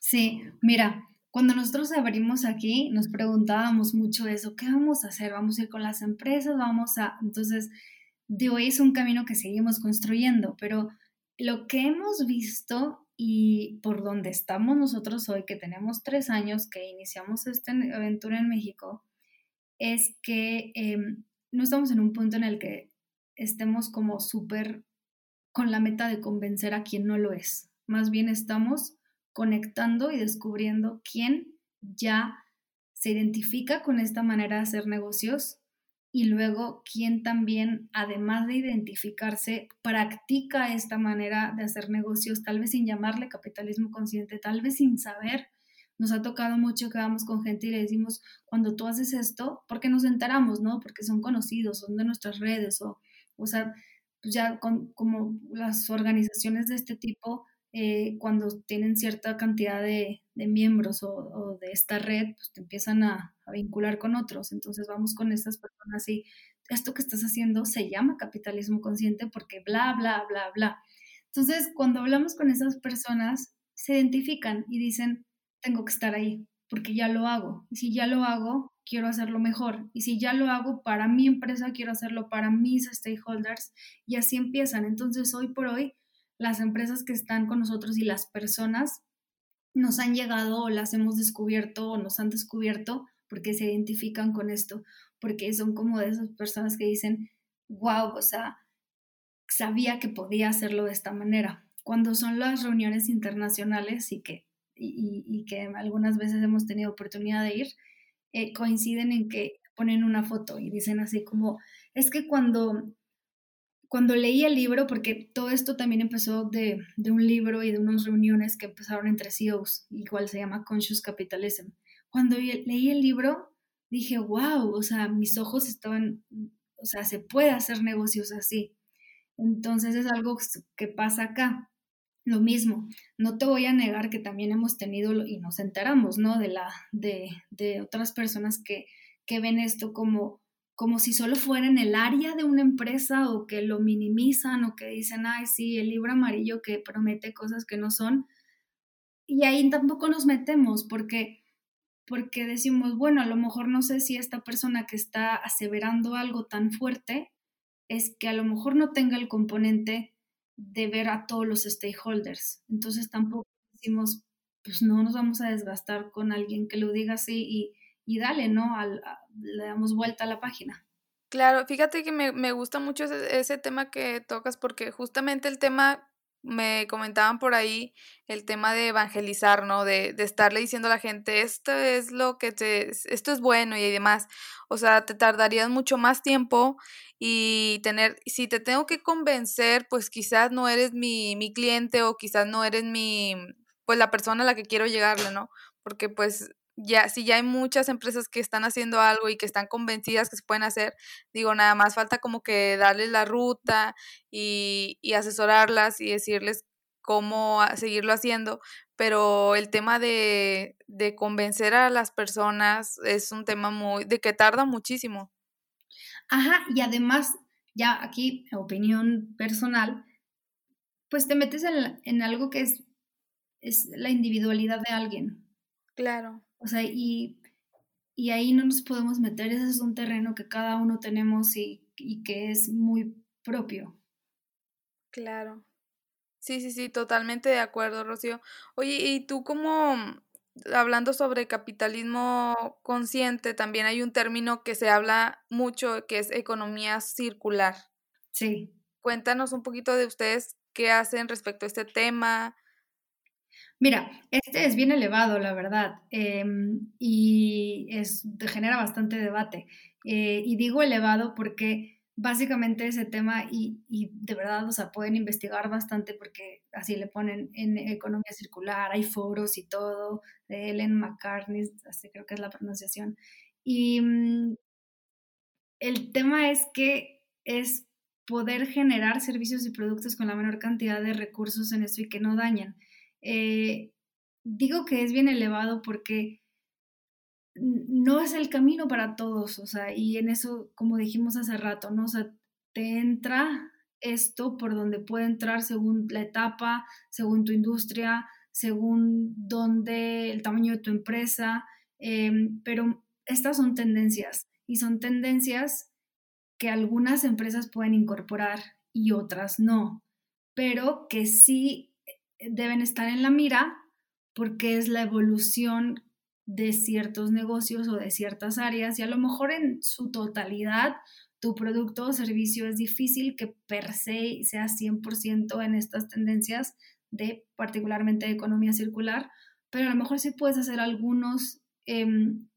Sí, mira, cuando nosotros abrimos aquí nos preguntábamos mucho eso, ¿qué vamos a hacer? ¿Vamos a ir con las empresas? ¿Vamos a...? Entonces, de hoy es un camino que seguimos construyendo, pero lo que hemos visto y por donde estamos nosotros hoy, que tenemos tres años que iniciamos esta aventura en México, es que em, no estamos en un punto en el que estemos como súper con la meta de convencer a quien no lo es. Más bien estamos conectando y descubriendo quién ya se identifica con esta manera de hacer negocios y luego quién también, además de identificarse, practica esta manera de hacer negocios, tal vez sin llamarle capitalismo consciente, tal vez sin saber nos ha tocado mucho que vamos con gente y le decimos, cuando tú haces esto, porque nos enteramos, ¿no? Porque son conocidos, son de nuestras redes, o, o sea, pues ya como las organizaciones de este tipo, eh, cuando tienen cierta cantidad de, miembros o, de esta red, pues te empiezan a, a, vincular con otros. Entonces vamos con estas personas y esto que estás haciendo se llama capitalismo consciente porque bla, bla, bla, bla. Entonces, cuando hablamos con esas personas, se identifican y dicen, tengo que estar ahí, porque ya lo hago. Y si ya lo hago, quiero hacerlo mejor. Y si ya lo hago para mi empresa, quiero hacerlo para mis stakeholders. Y así empiezan. Entonces, hoy por hoy, las empresas que están con nosotros y las personas nos han llegado o las hemos descubierto o nos han descubierto porque se identifican con esto, porque son como de esas personas que dicen, wow, o sea, sabía que podía hacerlo de esta manera. Cuando son las reuniones internacionales y que y, que algunas veces hemos tenido oportunidad de ir, eh, coinciden en que ponen una foto y dicen así como, es que cuando, cuando leí el libro, porque todo esto también empezó de, de, un libro y de unas reuniones que empezaron entre CEOs, igual se llama Conscious Capitalism. Cuando leí el libro, dije, wow, o sea, mis ojos estaban, o sea, se puede hacer negocios así. Entonces es algo que pasa acá. Lo mismo, no te voy a negar que también hemos tenido, y nos enteramos, ¿no? De, la, de, de otras personas que, que ven esto como, como si solo fuera en el área de una empresa o que lo minimizan o que dicen, ay, sí, el libro amarillo que promete cosas que no son. Y ahí tampoco nos metemos porque porque decimos, bueno, a lo mejor no sé si esta persona que está aseverando algo tan fuerte es que a lo mejor no tenga el componente de ver a todos los stakeholders. Entonces tampoco decimos, pues no nos vamos a desgastar con alguien que lo diga así y, y dale, ¿no? le damos vuelta a la página. Claro, fíjate que me, me gusta mucho ese, ese, tema que tocas porque justamente el tema me comentaban por ahí el tema de evangelizar, ¿no? De, de, estarle diciendo a la gente, esto es lo que te, esto es bueno y demás. O sea, te tardarías mucho más tiempo y tener, si te tengo que convencer, pues quizás no eres mi, mi cliente o quizás no eres mi, pues la persona a la que quiero llegarle, ¿no? Porque pues ya, si ya hay muchas empresas que están haciendo algo y que están convencidas que se pueden hacer, digo, nada más falta como que darles la ruta y, y asesorarlas y decirles cómo seguirlo haciendo, pero el tema de, de convencer a las personas es un tema muy, de que tarda muchísimo. Ajá, y además, ya aquí, opinión personal, pues te metes en, en algo que es, es la individualidad de alguien. Claro. O sea, y, y ahí no nos podemos meter, ese es un terreno que cada uno tenemos y, y que es muy propio. Claro. Sí, sí, sí, totalmente de acuerdo, Rocío. Oye, y tú como hablando sobre capitalismo consciente, también hay un término que se habla mucho, que es economía circular. Sí. Cuéntanos un poquito de ustedes qué hacen respecto a este tema, Mira, este es bien elevado, la verdad, em, y es, genera bastante debate. Eh, y digo elevado porque básicamente ese tema, y, de verdad, o sea, pueden investigar bastante porque así le ponen en economía circular, hay foros y todo, de Ellen McCartney, así creo que es la pronunciación. Y mm, el tema es que es poder generar servicios y productos con la menor cantidad de recursos en esto y que no dañan. Eh, digo que es bien elevado porque no es el camino para todos, o sea, y en eso, como dijimos hace rato, ¿no? O sea, te entra esto por donde puede entrar según la etapa, según tu industria, según dónde, el tamaño de tu empresa, em, pero estas son tendencias y son tendencias que algunas empresas pueden incorporar y otras no, pero que sí deben estar en la mira porque es la evolución de ciertos negocios o de ciertas áreas y a lo mejor en su totalidad tu producto o servicio es difícil que per se sea 100% en estas tendencias de particularmente economía circular, pero a lo mejor sí puedes hacer algunos em,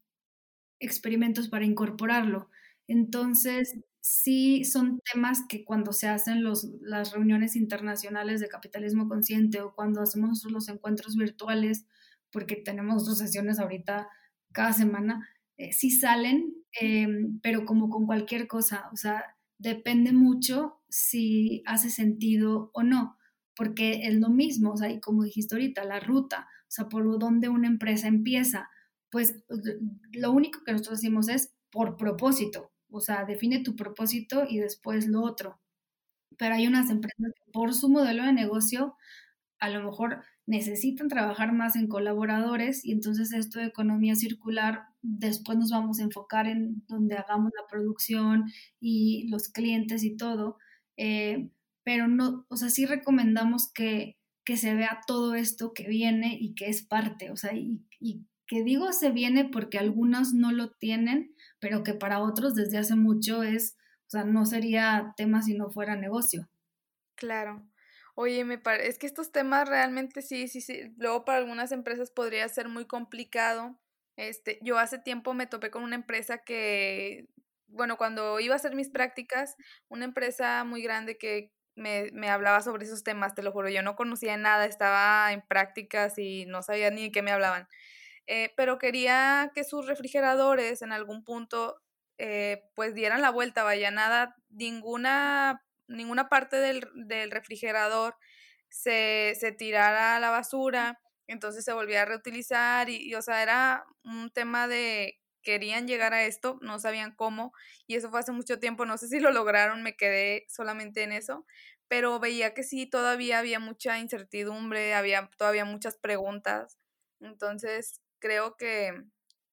experimentos para incorporarlo. Entonces, sí son temas que cuando se hacen los, las reuniones internacionales de capitalismo consciente o cuando hacemos los encuentros virtuales, porque tenemos dos sesiones ahorita cada semana, eh, sí salen, em, pero como con cualquier cosa, o sea, depende mucho si hace sentido o no, porque es lo mismo, o sea, y como dijiste ahorita, la ruta, o sea, por donde una empresa empieza, pues lo único que nosotros decimos es por propósito, o sea, define tu propósito y después lo otro. Pero hay unas empresas que por su modelo de negocio a lo mejor necesitan trabajar más en colaboradores y entonces esto de economía circular después nos vamos a enfocar en donde hagamos la producción y los clientes y todo. Eh, pero no, o sea, sí recomendamos que, que, se vea todo esto que viene y que es parte, o sea, y, y que digo se viene porque algunos no lo tienen, pero que para otros desde hace mucho es, o sea, no sería tema si no fuera negocio. Claro. Oye, me parece, es que estos temas realmente sí, sí, sí, luego para algunas empresas podría ser muy complicado. Este, yo hace tiempo me topé con una empresa que bueno, cuando iba a hacer mis prácticas, una empresa muy grande que me, me, hablaba sobre esos temas, te lo juro, yo no conocía nada, estaba en prácticas y no sabía ni de qué me hablaban. Eh, pero quería que sus refrigeradores en algún punto eh, pues dieran la vuelta, vaya, nada, ninguna, ninguna parte del, del refrigerador se, se, tirara a la basura, entonces se volvía a reutilizar y, y, o sea, era un tema de querían llegar a esto, no sabían cómo, y eso fue hace mucho tiempo, no sé si lo lograron, me quedé solamente en eso, pero veía que sí, todavía había mucha incertidumbre, había todavía muchas preguntas, entonces creo que,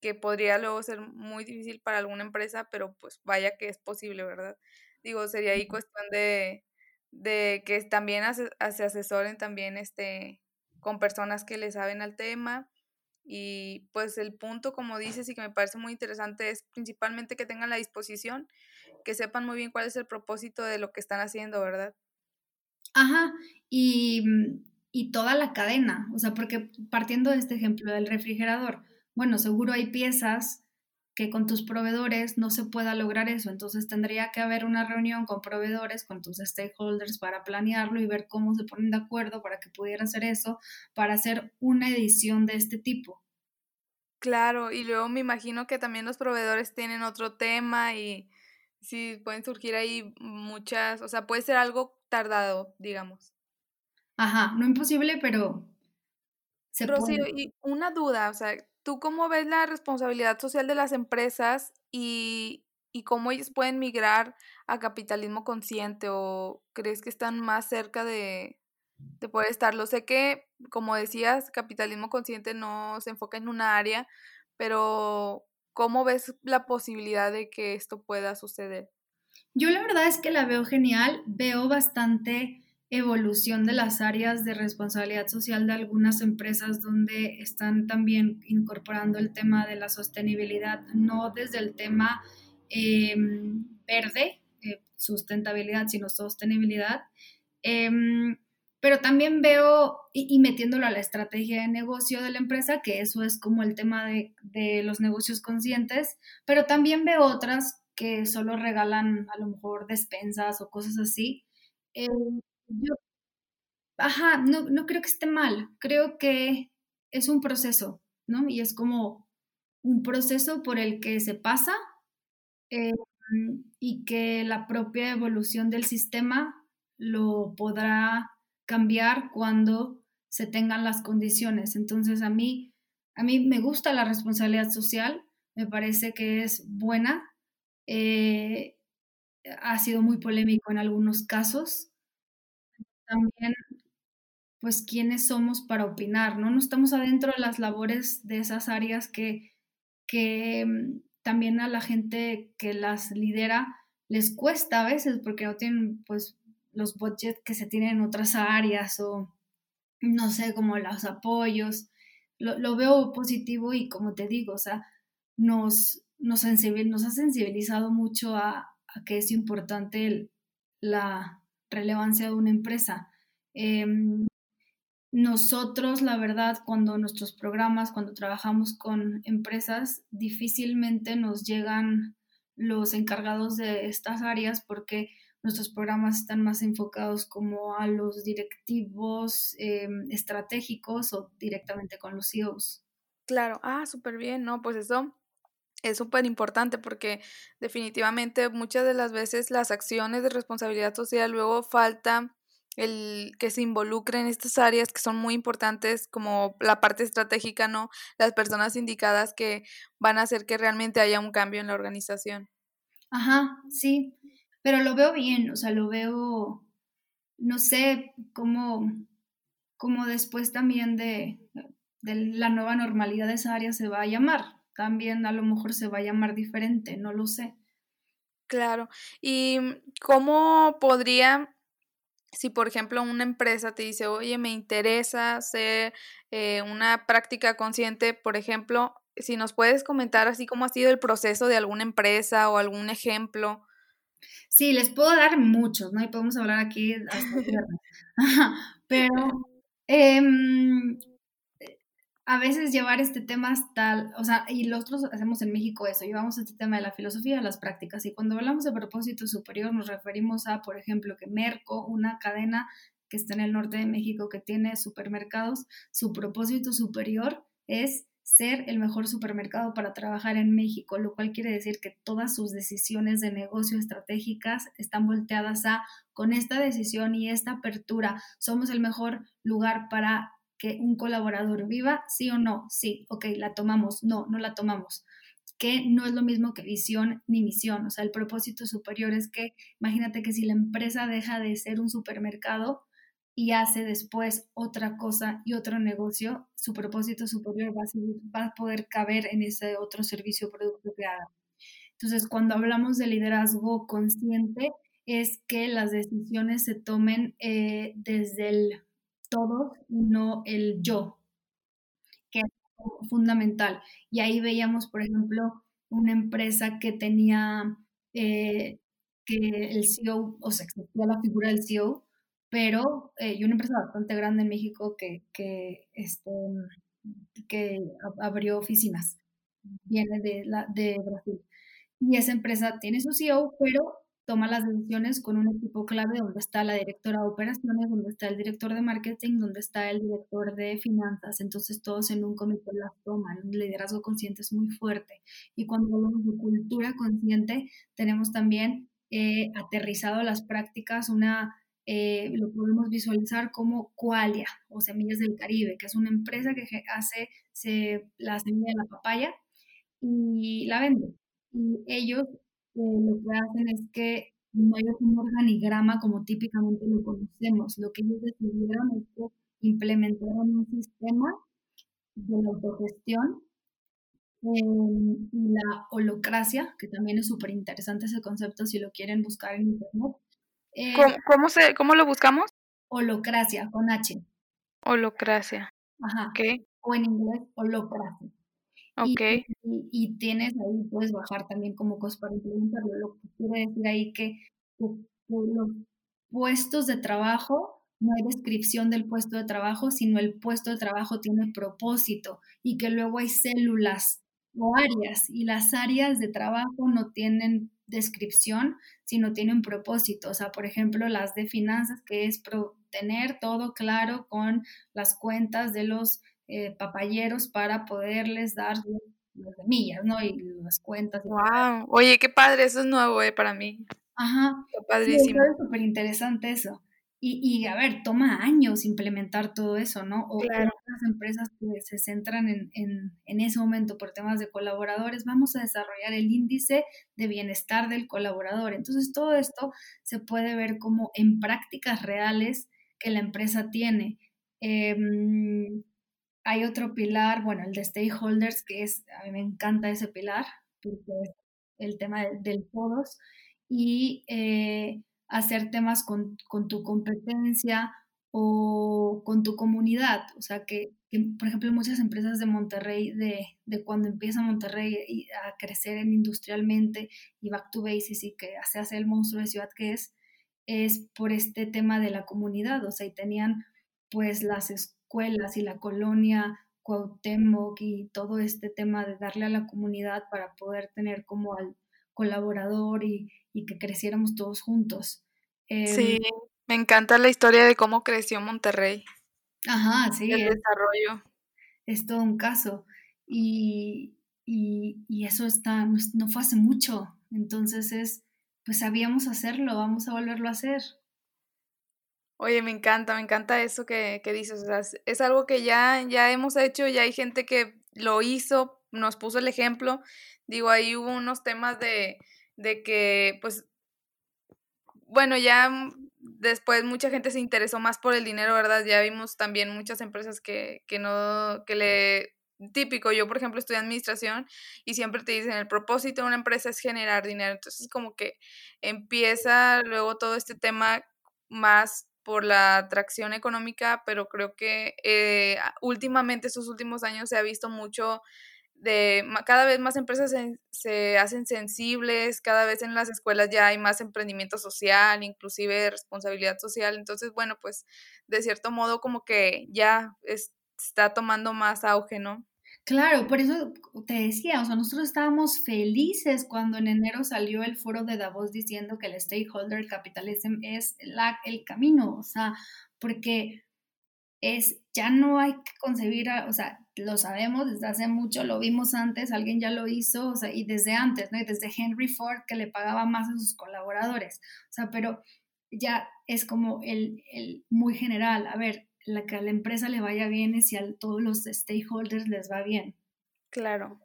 que podría luego ser muy difícil para alguna empresa, pero pues vaya que es posible, ¿verdad? Digo, sería ahí cuestión de, de que también se asesoren también este, con personas que le saben al tema. Y pues el punto, como dices, y que me parece muy interesante, es principalmente que tengan la disposición, que sepan muy bien cuál es el propósito de lo que están haciendo, ¿verdad? Ajá, y, y toda la cadena, o sea, porque partiendo de este ejemplo del refrigerador, bueno, seguro hay piezas que con tus proveedores no se pueda lograr eso, entonces tendría que haber una reunión con proveedores, con tus stakeholders para planearlo y ver cómo se ponen de acuerdo para que pudiera hacer eso, para hacer una edición de este tipo. Claro, y luego me imagino que también los proveedores tienen otro tema y sí pueden surgir ahí muchas, o sea, puede ser algo tardado, digamos. Ajá, no imposible, pero se Rocío, puede. y una duda, o sea, ¿Tú cómo ves la responsabilidad social de las empresas y, y, cómo ellos pueden migrar a capitalismo consciente o crees que están más cerca de, de poder estarlo? Sé que, como decías, capitalismo consciente no se enfoca en una área, pero ¿cómo ves la posibilidad de que esto pueda suceder? Yo la verdad es que la veo genial, veo bastante evolución de las áreas de responsabilidad social de algunas empresas donde están también incorporando el tema de la sostenibilidad, no desde el tema em, verde, eh, sustentabilidad, sino sostenibilidad. Em, pero también veo, y, metiéndolo a la estrategia de negocio de la empresa, que eso es como el tema de, de los negocios conscientes, pero también veo otras que solo regalan a lo mejor despensas o cosas así. Em, yo, ajá, no, no creo que esté mal, creo que es un proceso, ¿no? Y es como un proceso por el que se pasa eh, y que la propia evolución del sistema lo podrá cambiar cuando se tengan las condiciones. Entonces a mí, a mí me gusta la responsabilidad social, me parece que es buena, eh, ha sido muy polémico en algunos casos, también, pues, quiénes somos para opinar, ¿no? No estamos adentro de las labores de esas áreas que, que mm, también a la gente que las lidera les cuesta a veces porque no tienen, pues, los budgets que se tienen en otras áreas o, no sé, como los apoyos. Lo, lo veo positivo y como te digo, o sea, nos, nos, nos ha sensibilizado mucho a, a que es importante el, la, relevancia de una empresa. Em, nosotros, la verdad, cuando nuestros programas, cuando trabajamos con empresas, difícilmente nos llegan los encargados de estas áreas porque nuestros programas están más enfocados como a los directivos em, estratégicos o directamente con los CEOs. Claro, ah, súper bien, ¿no? Pues eso es súper importante porque definitivamente muchas de las veces las acciones de responsabilidad social luego falta el que se involucren en estas áreas que son muy importantes como la parte estratégica, ¿no? Las personas indicadas que van a hacer que realmente haya un cambio en la organización. Ajá, sí, pero lo veo bien, o sea, lo veo, no sé cómo, cómo después también de, de la nueva normalidad de esa área se va a llamar, también a lo mejor se va a llamar diferente, no lo sé. Claro. ¿Y cómo podría, si por ejemplo una empresa te dice, oye, me interesa hacer eh, una práctica consciente, por ejemplo, si nos puedes comentar así cómo ha sido el proceso de alguna empresa o algún ejemplo? Sí, les puedo dar muchos, ¿no? Y podemos hablar aquí hasta Pero em, a veces llevar este tema hasta, o sea, y nosotros hacemos en México eso, llevamos este tema de la filosofía a las prácticas. Y cuando hablamos de propósito superior, nos referimos a, por ejemplo, que Merco, una cadena que está en el norte de México que tiene supermercados, su propósito superior es ser el mejor supermercado para trabajar en México, lo cual quiere decir que todas sus decisiones de negocio estratégicas están volteadas a, con esta decisión y esta apertura, somos el mejor lugar para que un colaborador viva, sí o no, sí, ok, la tomamos, no, no la tomamos, que no es lo mismo que visión ni misión, o sea, el propósito superior es que imagínate que si la empresa deja de ser un supermercado y hace después otra cosa y otro negocio, su propósito superior va a, poder caber en ese otro servicio o producto que haga. Entonces, cuando hablamos de liderazgo consciente, es que las decisiones se tomen eh, desde el todos y no el yo, que es fundamental. Y ahí veíamos, por ejemplo, una empresa que tenía eh, que el CEO, o sea, existía la figura del CEO, pero, eh, y una empresa bastante grande en México que, que, este, que abrió oficinas, viene de, la, de Brasil. Y esa empresa tiene su CEO, pero toma las decisiones con un equipo clave donde está la directora de operaciones, donde está el director de marketing, donde está el director de finanzas. Entonces todos en un comité las toman. Un liderazgo consciente es muy fuerte. Y cuando hablamos de cultura consciente, tenemos también eh, aterrizado las prácticas una... Eh, lo podemos visualizar como Qualia o Semillas del Caribe, que es una empresa que hace se, la semilla de la papaya y la vende. Y ellos lo que hacen es que no hay un organigrama como típicamente lo conocemos. Lo que ellos decidieron es que implementaron un sistema de la autogestión em, y la holocracia, que también es súper interesante ese concepto si lo quieren buscar en internet. Eh, ¿Cómo, se, ¿Cómo lo buscamos? Holocracia, con H. Holocracia. Ajá. O en inglés, holocracia. Ok. Y, tienes ahí, puedes bajar también como cosas para implementarlo. Lo que quiere decir ahí que, los puestos de trabajo, no hay descripción del puesto de trabajo, sino el puesto de trabajo tiene propósito y que luego hay células o áreas y las áreas de trabajo no tienen descripción, sino tienen propósito. O sea, por ejemplo, las de finanzas, que es tener todo claro con las cuentas de los eh, papayeros para poderles dar las semillas, ¿no? Y las cuentas. ¡Wow! Oye, qué padre, eso es nuevo, ¿eh? Para mí. Ajá. Qué padrísimo. es súper interesante eso. Y, y, a ver, toma años implementar todo eso, ¿no? O claro. las empresas que se centran en, en, en, ese momento por temas de colaboradores, vamos a desarrollar el índice de bienestar del colaborador. Entonces, todo esto se puede ver como en prácticas reales que la empresa tiene. Eh, hay otro pilar, bueno, el de stakeholders, que es, a mí me encanta ese pilar, porque es el tema del, todos, y eh, hacer temas con, tu competencia o con tu comunidad. O sea, que, por ejemplo, muchas empresas de Monterrey, de, de, cuando empieza Monterrey a crecer industrialmente y back to basics y que se hace el monstruo de ciudad que es, es por este tema de la comunidad. O sea, y tenían pues las escuelas y la colonia Cuauhtémoc y todo este tema de darle a la comunidad para poder tener como al colaborador y, que creciéramos todos juntos. sí, em, me encanta la historia de cómo creció Monterrey. Ajá, sí. El desarrollo. Es todo un caso. Y, y, eso está, no, fue hace mucho. Entonces es, pues sabíamos hacerlo, vamos a volverlo a hacer. Oye, me encanta, me encanta eso que, que dices. O sea, es, algo que ya, ya hemos hecho, ya hay gente que lo hizo, nos puso el ejemplo. Digo, ahí hubo unos temas de, de que, pues, bueno, ya después mucha gente se interesó más por el dinero, ¿verdad? Ya vimos también muchas empresas que, que no, que le típico, yo por ejemplo estudié administración y siempre te dicen el propósito de una empresa es generar dinero, entonces como que empieza luego todo este tema más por la atracción económica, pero creo que eh, últimamente, estos últimos años, se ha visto mucho de cada vez más empresas se, hacen sensibles, cada vez en las escuelas ya hay más emprendimiento social, inclusive responsabilidad social. Entonces, bueno, pues de cierto modo como que ya es está tomando más auge, ¿no? Claro, por eso te decía, o sea, nosotros estábamos felices cuando en enero salió el foro de Davos diciendo que el stakeholder capitalism es la, el camino, o sea, porque es, ya no hay que concebir, o sea, lo sabemos desde hace mucho, lo vimos antes, alguien ya lo hizo, o sea, y desde antes, ¿no? Y desde Henry Ford que le pagaba más a sus colaboradores, o sea, pero ya es como el, el muy general, a ver, la que a la empresa le vaya bien es si a todos los stakeholders les va bien. Claro.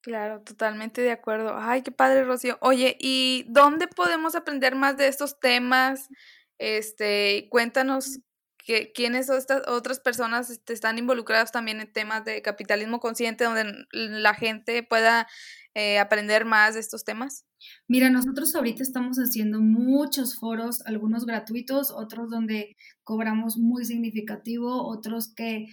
Claro, totalmente de acuerdo. Ay, qué padre, Rocío. Oye, ¿y dónde podemos aprender más de estos temas? Este, cuéntanos que, quiénes son estas otras personas este, están involucradas también en temas de capitalismo consciente, donde la gente pueda eh, aprender más de estos temas. Mira, nosotros ahorita estamos haciendo muchos foros, algunos gratuitos, otros donde cobramos muy significativo, otros que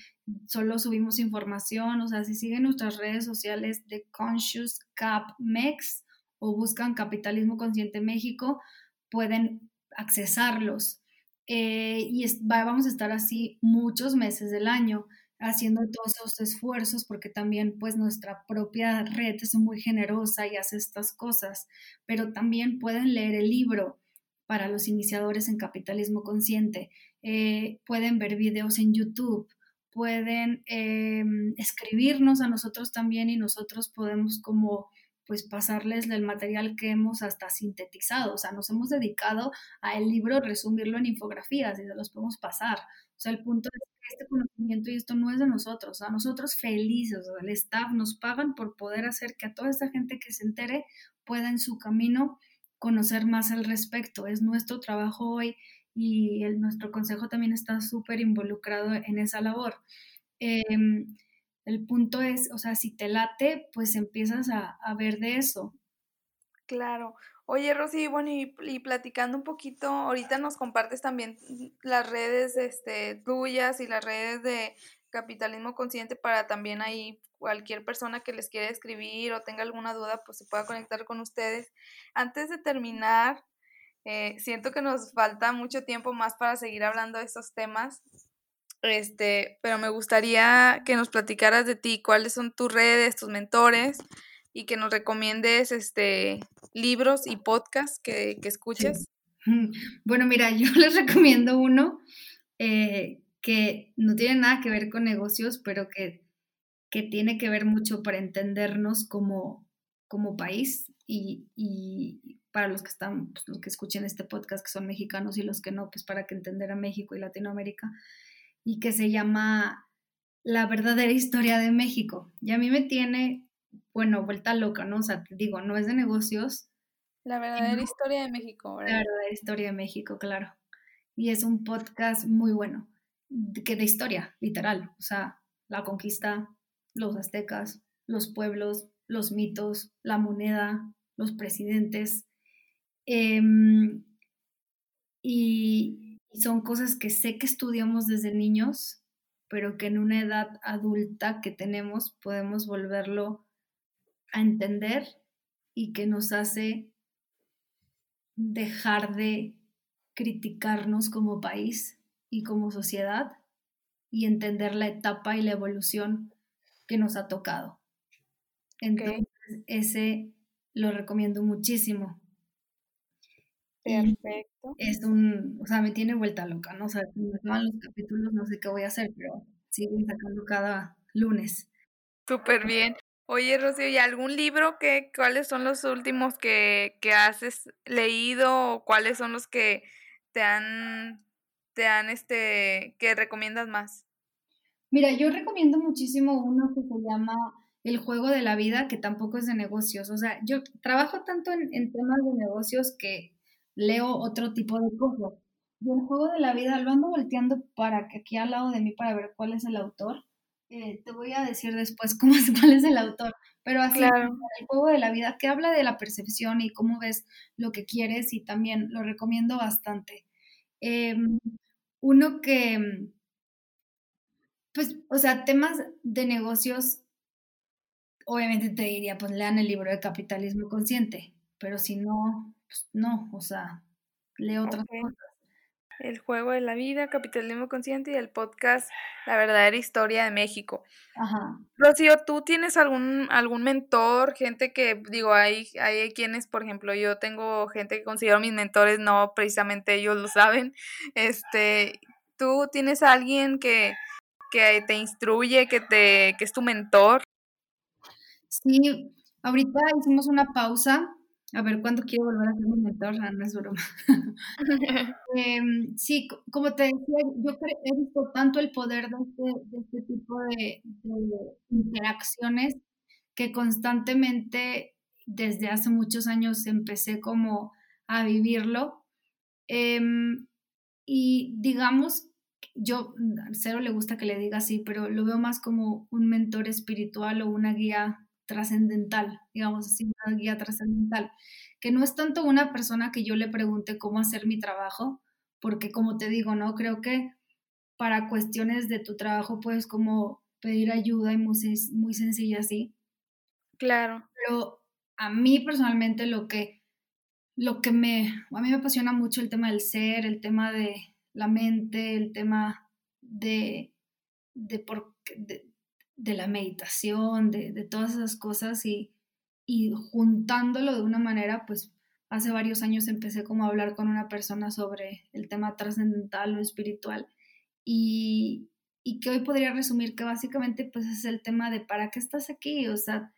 solo subimos información, o sea, si siguen nuestras redes sociales de Conscious Cap Mex o buscan Capitalismo Consciente México, pueden accesarlos. Eh, y vamos a estar así muchos meses del año haciendo todos esos esfuerzos porque también pues nuestra propia red es muy generosa y hace estas cosas, pero también pueden leer el libro para los iniciadores en capitalismo consciente, eh, pueden ver videos en YouTube, pueden em, escribirnos a nosotros también y nosotros podemos como pues pasarles el material que hemos hasta sintetizado, o sea, nos hemos dedicado a el libro resumirlo en infografías y se los podemos pasar. O sea, el punto es que este conocimiento y esto no es de nosotros, a nosotros felices, el staff nos pagan por poder hacer que a toda esta gente que se entere pueda en su camino conocer más al respecto. Es nuestro trabajo hoy y nuestro consejo también está súper involucrado en esa labor. Em, el punto es, o sea, si te late, pues empiezas a, ver de eso. Claro. Oye, Rosy, bueno, y, platicando un poquito, ahorita nos compartes también las redes este, tuyas y las redes de capitalismo consciente para también ahí cualquier persona que les quiera escribir o tenga alguna duda, pues se pueda conectar con ustedes. Antes de terminar, eh, siento que nos falta mucho tiempo más para seguir hablando de estos temas. Este, pero me gustaría que nos platicaras de ti, cuáles son tus redes, tus mentores y que nos recomiendes este libros y podcasts que, escuches. Bueno, mira, yo les recomiendo uno eh, que no tiene nada que ver con negocios, pero que, que tiene que ver mucho para entendernos como, como país y, y, para los que están, pues, los que escuchen este podcast, que son mexicanos y los que no, pues para que entender a México y Latinoamérica y que se llama La verdadera historia de México. Y a mí me tiene, bueno, vuelta loca, ¿no? O sea, digo, no es de negocios. La verdadera historia de México, ¿verdad? La verdadera historia de México, claro. Y es un podcast muy bueno, que de historia, literal. O sea, la conquista, los aztecas, los pueblos, los mitos, la moneda, los presidentes. Em, y, y son cosas que sé que estudiamos desde niños, pero que en una edad adulta que tenemos podemos volverlo a entender y que nos hace dejar de criticarnos como país y como sociedad y entender la etapa y la evolución que nos ha tocado. Entonces, ese lo recomiendo muchísimo. Perfecto. Es un, o sea, me tiene vuelta loca, ¿no? O sea, me acaban los capítulos, no sé qué voy a hacer, pero siguen sacando cada lunes. Súper bien. Oye, Rocío, ¿y algún libro que, cuáles son los últimos que, que has leído o cuáles son los que te han, te han, este, que recomiendas más? Mira, yo recomiendo muchísimo uno que se llama El juego de la vida, que tampoco es de negocios. O sea, yo trabajo tanto en, en temas de negocios que leo otro tipo de cosas. Y el juego de la vida lo ando volteando para que aquí al lado de mí para ver cuál es el autor. Eh, te voy a decir después cómo es, cuál es el autor, pero así el juego de la vida que habla de la percepción y cómo ves lo que quieres y también lo recomiendo bastante. Em, uno que, pues, o sea, temas de negocios, obviamente te diría, pues lean el libro de capitalismo consciente, pero si no, pues, no, o sea, leo otras cosas. El juego de la vida, capitalismo consciente y el podcast La verdadera historia de México. Ajá. Rocío, ¿tú tienes algún, algún mentor, gente que, digo, hay, hay quienes, por ejemplo, yo tengo gente que considero mis mentores, no precisamente ellos lo saben, este, ¿tú tienes a alguien que, que te instruye, que, te, que es tu mentor? Sí, ahorita hicimos una pausa a ver cuándo quiero volver a ser mi mentor, no, es broma. Em, sí, como te decía, yo he visto tanto el poder de este, este tipo de, interacciones que constantemente desde hace muchos años empecé como a vivirlo. Em, y digamos, yo, cero le gusta que le diga así, pero lo veo más como un mentor espiritual o una guía trascendental, digamos así, una guía trascendental, que no es tanto una persona que yo le pregunte cómo hacer mi trabajo, porque como te digo, ¿no? Creo que para cuestiones de tu trabajo puedes como pedir ayuda y muy, muy sencilla así. Claro. Pero a mí personalmente lo que, lo que me, a mí me apasiona mucho el tema del ser, el tema de la mente, el tema de, de, por, de, de la meditación, de, todas esas cosas y, y, juntándolo de una manera, pues hace varios años empecé como a hablar con una persona sobre el tema trascendental o espiritual y, y, que hoy podría resumir que básicamente pues es el tema de para qué estás aquí, o sea,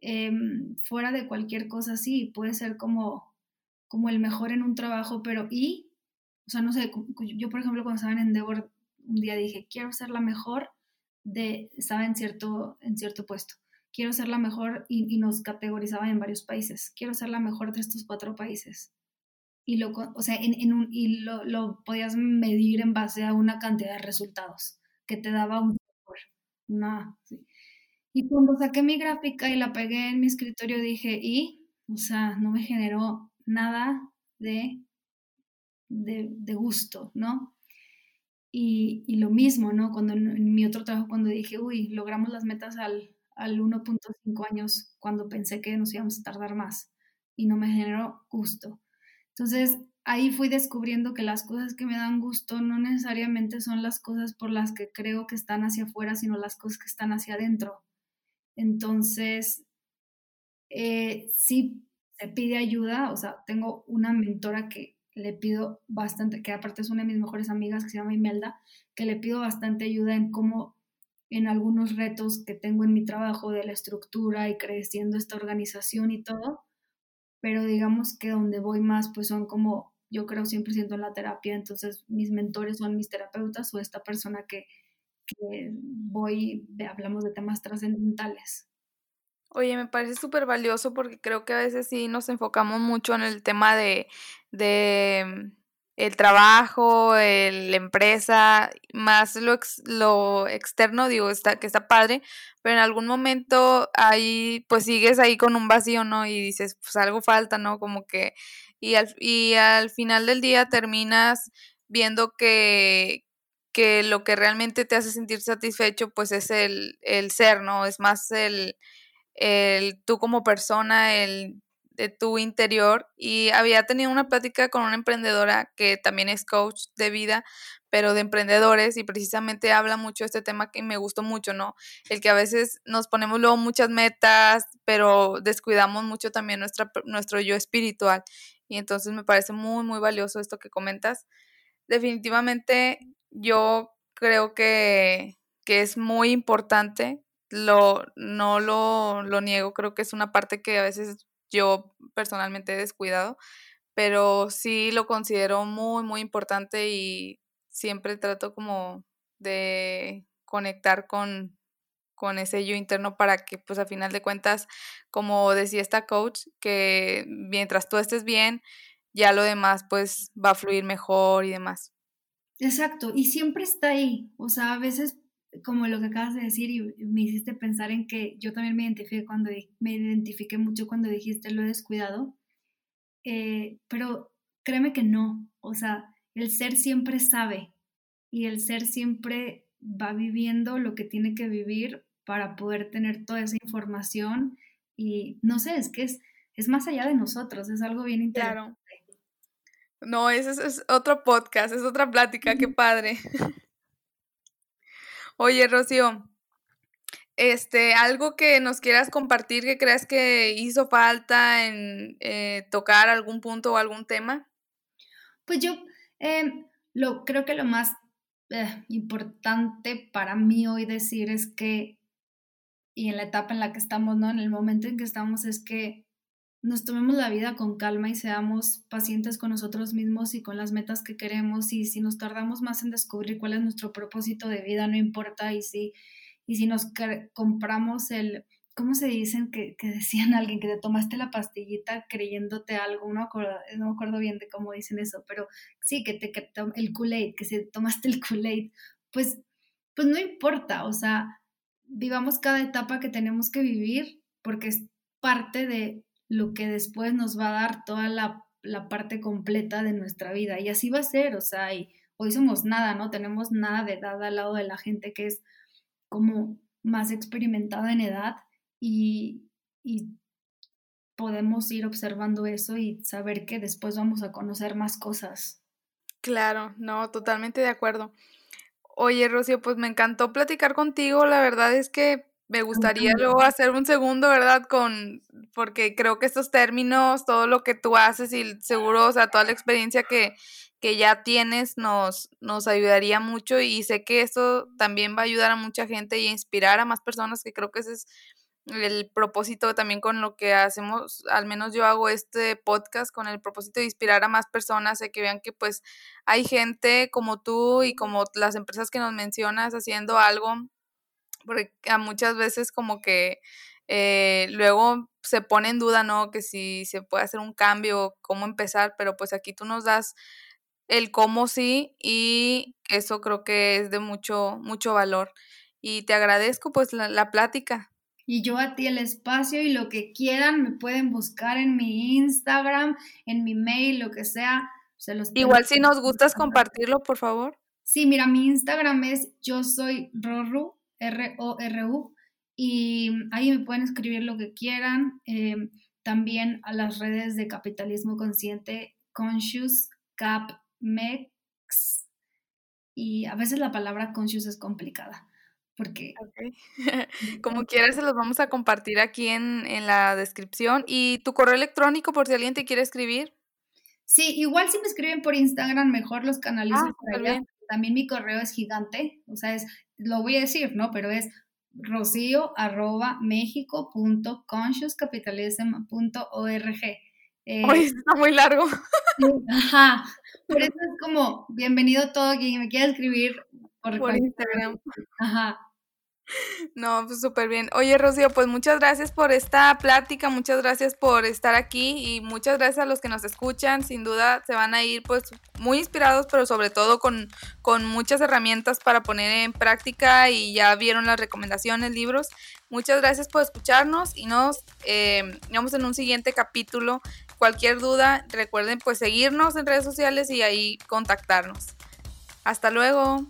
em, fuera de cualquier cosa así, puede ser como, como el mejor en un trabajo, pero y, o sea, no sé, yo por ejemplo cuando estaba en Endeavor un día dije, quiero ser la mejor de, estaba en cierto, en cierto puesto. Quiero ser la mejor y, nos categorizaban en varios países. Quiero ser la mejor de estos cuatro países. Y lo, o sea, en, un, y lo, lo, podías medir en base a una cantidad de resultados que te daba un una, Y cuando saqué mi gráfica y la pegué en mi escritorio dije, y, o sea, no me generó nada de, de, de gusto, ¿no? Y, lo mismo, ¿no? Cuando en, mi otro trabajo, cuando dije, uy, logramos las metas al, al 1.5 años, cuando pensé que nos íbamos a tardar más y no me generó gusto. Entonces, ahí fui descubriendo que las cosas que me dan gusto no necesariamente son las cosas por las que creo que están hacia afuera, sino las cosas que están hacia adentro. Entonces, eh, sí se pide ayuda, o sea, tengo una mentora que le pido bastante, que aparte es una de mis mejores amigas que se llama Imelda, que le pido bastante ayuda en cómo en algunos retos que tengo en mi trabajo de la estructura y creciendo esta organización y todo, pero digamos que donde voy más pues son como yo creo 100% en la terapia, entonces mis mentores son mis terapeutas o esta persona que, que voy, hablamos de temas trascendentales. Oye, me parece súper valioso porque creo que a veces sí nos enfocamos mucho en el tema de, de mm, el trabajo, la empresa, más lo, lo externo, digo, está, que está padre, pero en algún momento ahí, pues sigues ahí con un vacío, ¿no? Y dices, pues algo falta, ¿no? Como que, y al, y al final del día terminas viendo que, que lo que realmente te hace sentir satisfecho, pues es el, el ser, ¿no? Es más el el tú como persona, el de tu interior. Y había tenido una plática con una emprendedora que también es coach de vida, pero de emprendedores, y precisamente habla mucho de este tema que me gustó mucho, ¿no? El que a veces nos ponemos luego muchas metas, pero descuidamos mucho también nuestra, nuestro yo espiritual. Y entonces me parece muy, muy valioso esto que comentas. Definitivamente yo creo que, que es muy importante lo, no lo, lo niego, creo que es una parte que a veces yo personalmente he descuidado, pero sí lo considero muy, muy importante y siempre trato como de conectar con, con ese yo interno para que pues a final de cuentas, como decía esta coach, que mientras tú estés bien, ya lo demás pues va a fluir mejor y demás. Exacto, y siempre está ahí, o sea, a veces como lo que acabas de decir y me hiciste pensar en que yo también me identifiqué cuando me identifiqué mucho cuando dijiste lo he descuidado, eh, pero créeme que no, o sea, el ser siempre sabe y el ser siempre va viviendo lo que tiene que vivir para poder tener toda esa información y no sé, es que es, es más allá de nosotros, es algo bien interesante. No, ese es, otro podcast, es otra plática, qué padre. Oye, Rocío, este, algo que nos quieras compartir que creas que hizo falta en eh, tocar algún punto o algún tema. Pues yo em, lo, creo que lo más eh, importante para mí hoy decir es que, y en la etapa en la que estamos, ¿no? En el momento en que estamos, es que nos tomemos la vida con calma y seamos pacientes con nosotros mismos y con las metas que queremos y si nos tardamos más en descubrir cuál es nuestro propósito de vida, no importa y si, y si nos compramos el, ¿cómo se dicen que, que, decían alguien que te tomaste la pastillita creyéndote algo? No, no me acuerdo bien de cómo dicen eso, pero sí, que te que el Kool-Aid, que se tomaste el Kool-Aid, pues, pues no importa, o sea, vivamos cada etapa que tenemos que vivir porque es parte de lo que después nos va a dar toda la, parte completa de nuestra vida. Y así va a ser, o sea, hoy somos nada, ¿no? Tenemos nada de edad al lado de la gente que es como más experimentada en edad y, y podemos ir observando eso y saber que después vamos a conocer más cosas. Claro, no, totalmente de acuerdo. Oye, Rocío, pues me encantó platicar contigo. La verdad es que me gustaría luego hacer un segundo, ¿verdad? Con, porque creo que estos términos, todo lo que tú haces y seguro, o sea, toda la experiencia que, que ya tienes nos, nos ayudaría mucho y sé que eso también va a ayudar a mucha gente y inspirar a más personas, que creo que ese es el propósito también con lo que hacemos, al menos yo hago este podcast con el propósito de inspirar a más personas, de que vean que pues hay gente como tú y como las empresas que nos mencionas haciendo algo porque a muchas veces como que eh, luego se pone en duda, ¿no? Que si se puede hacer un cambio, cómo empezar, pero pues aquí tú nos das el cómo sí y eso creo que es de mucho, mucho valor. Y te agradezco pues la, la plática. Y yo a ti el espacio y lo que quieran me pueden buscar en mi Instagram, en mi mail, lo que sea. Se los Igual si nos gustas compartirlo, por favor. Sí, mira, mi Instagram es yo soy R-O-R-U, y ahí me pueden escribir lo que quieran. Eh, también a las redes de capitalismo consciente, Conscious, Cap, Mex, y a veces la palabra conscious es complicada. Porque. Como quieras, se los vamos a compartir aquí en, en, la descripción. ¿Y tu correo electrónico por si alguien te quiere escribir? Sí, igual si me escriben por Instagram, mejor los canalizo ah, por allá. También mi correo es gigante, o sea, es lo voy a decir, ¿no? Pero es rocío arroba Eh, está muy largo. Ajá. Por eso es como, bienvenido todo quien me quiera escribir por, por Instagram. Ajá. No, pues súper bien. Oye, Rocío, pues muchas gracias por esta plática, muchas gracias por estar aquí y muchas gracias a los que nos escuchan. Sin duda se van a ir pues muy inspirados, pero sobre todo con, con muchas herramientas para poner en práctica y ya vieron las recomendaciones, libros. Muchas gracias por escucharnos y nos eh, vemos en un siguiente capítulo. Cualquier duda, recuerden pues seguirnos en redes sociales y ahí contactarnos. Hasta luego.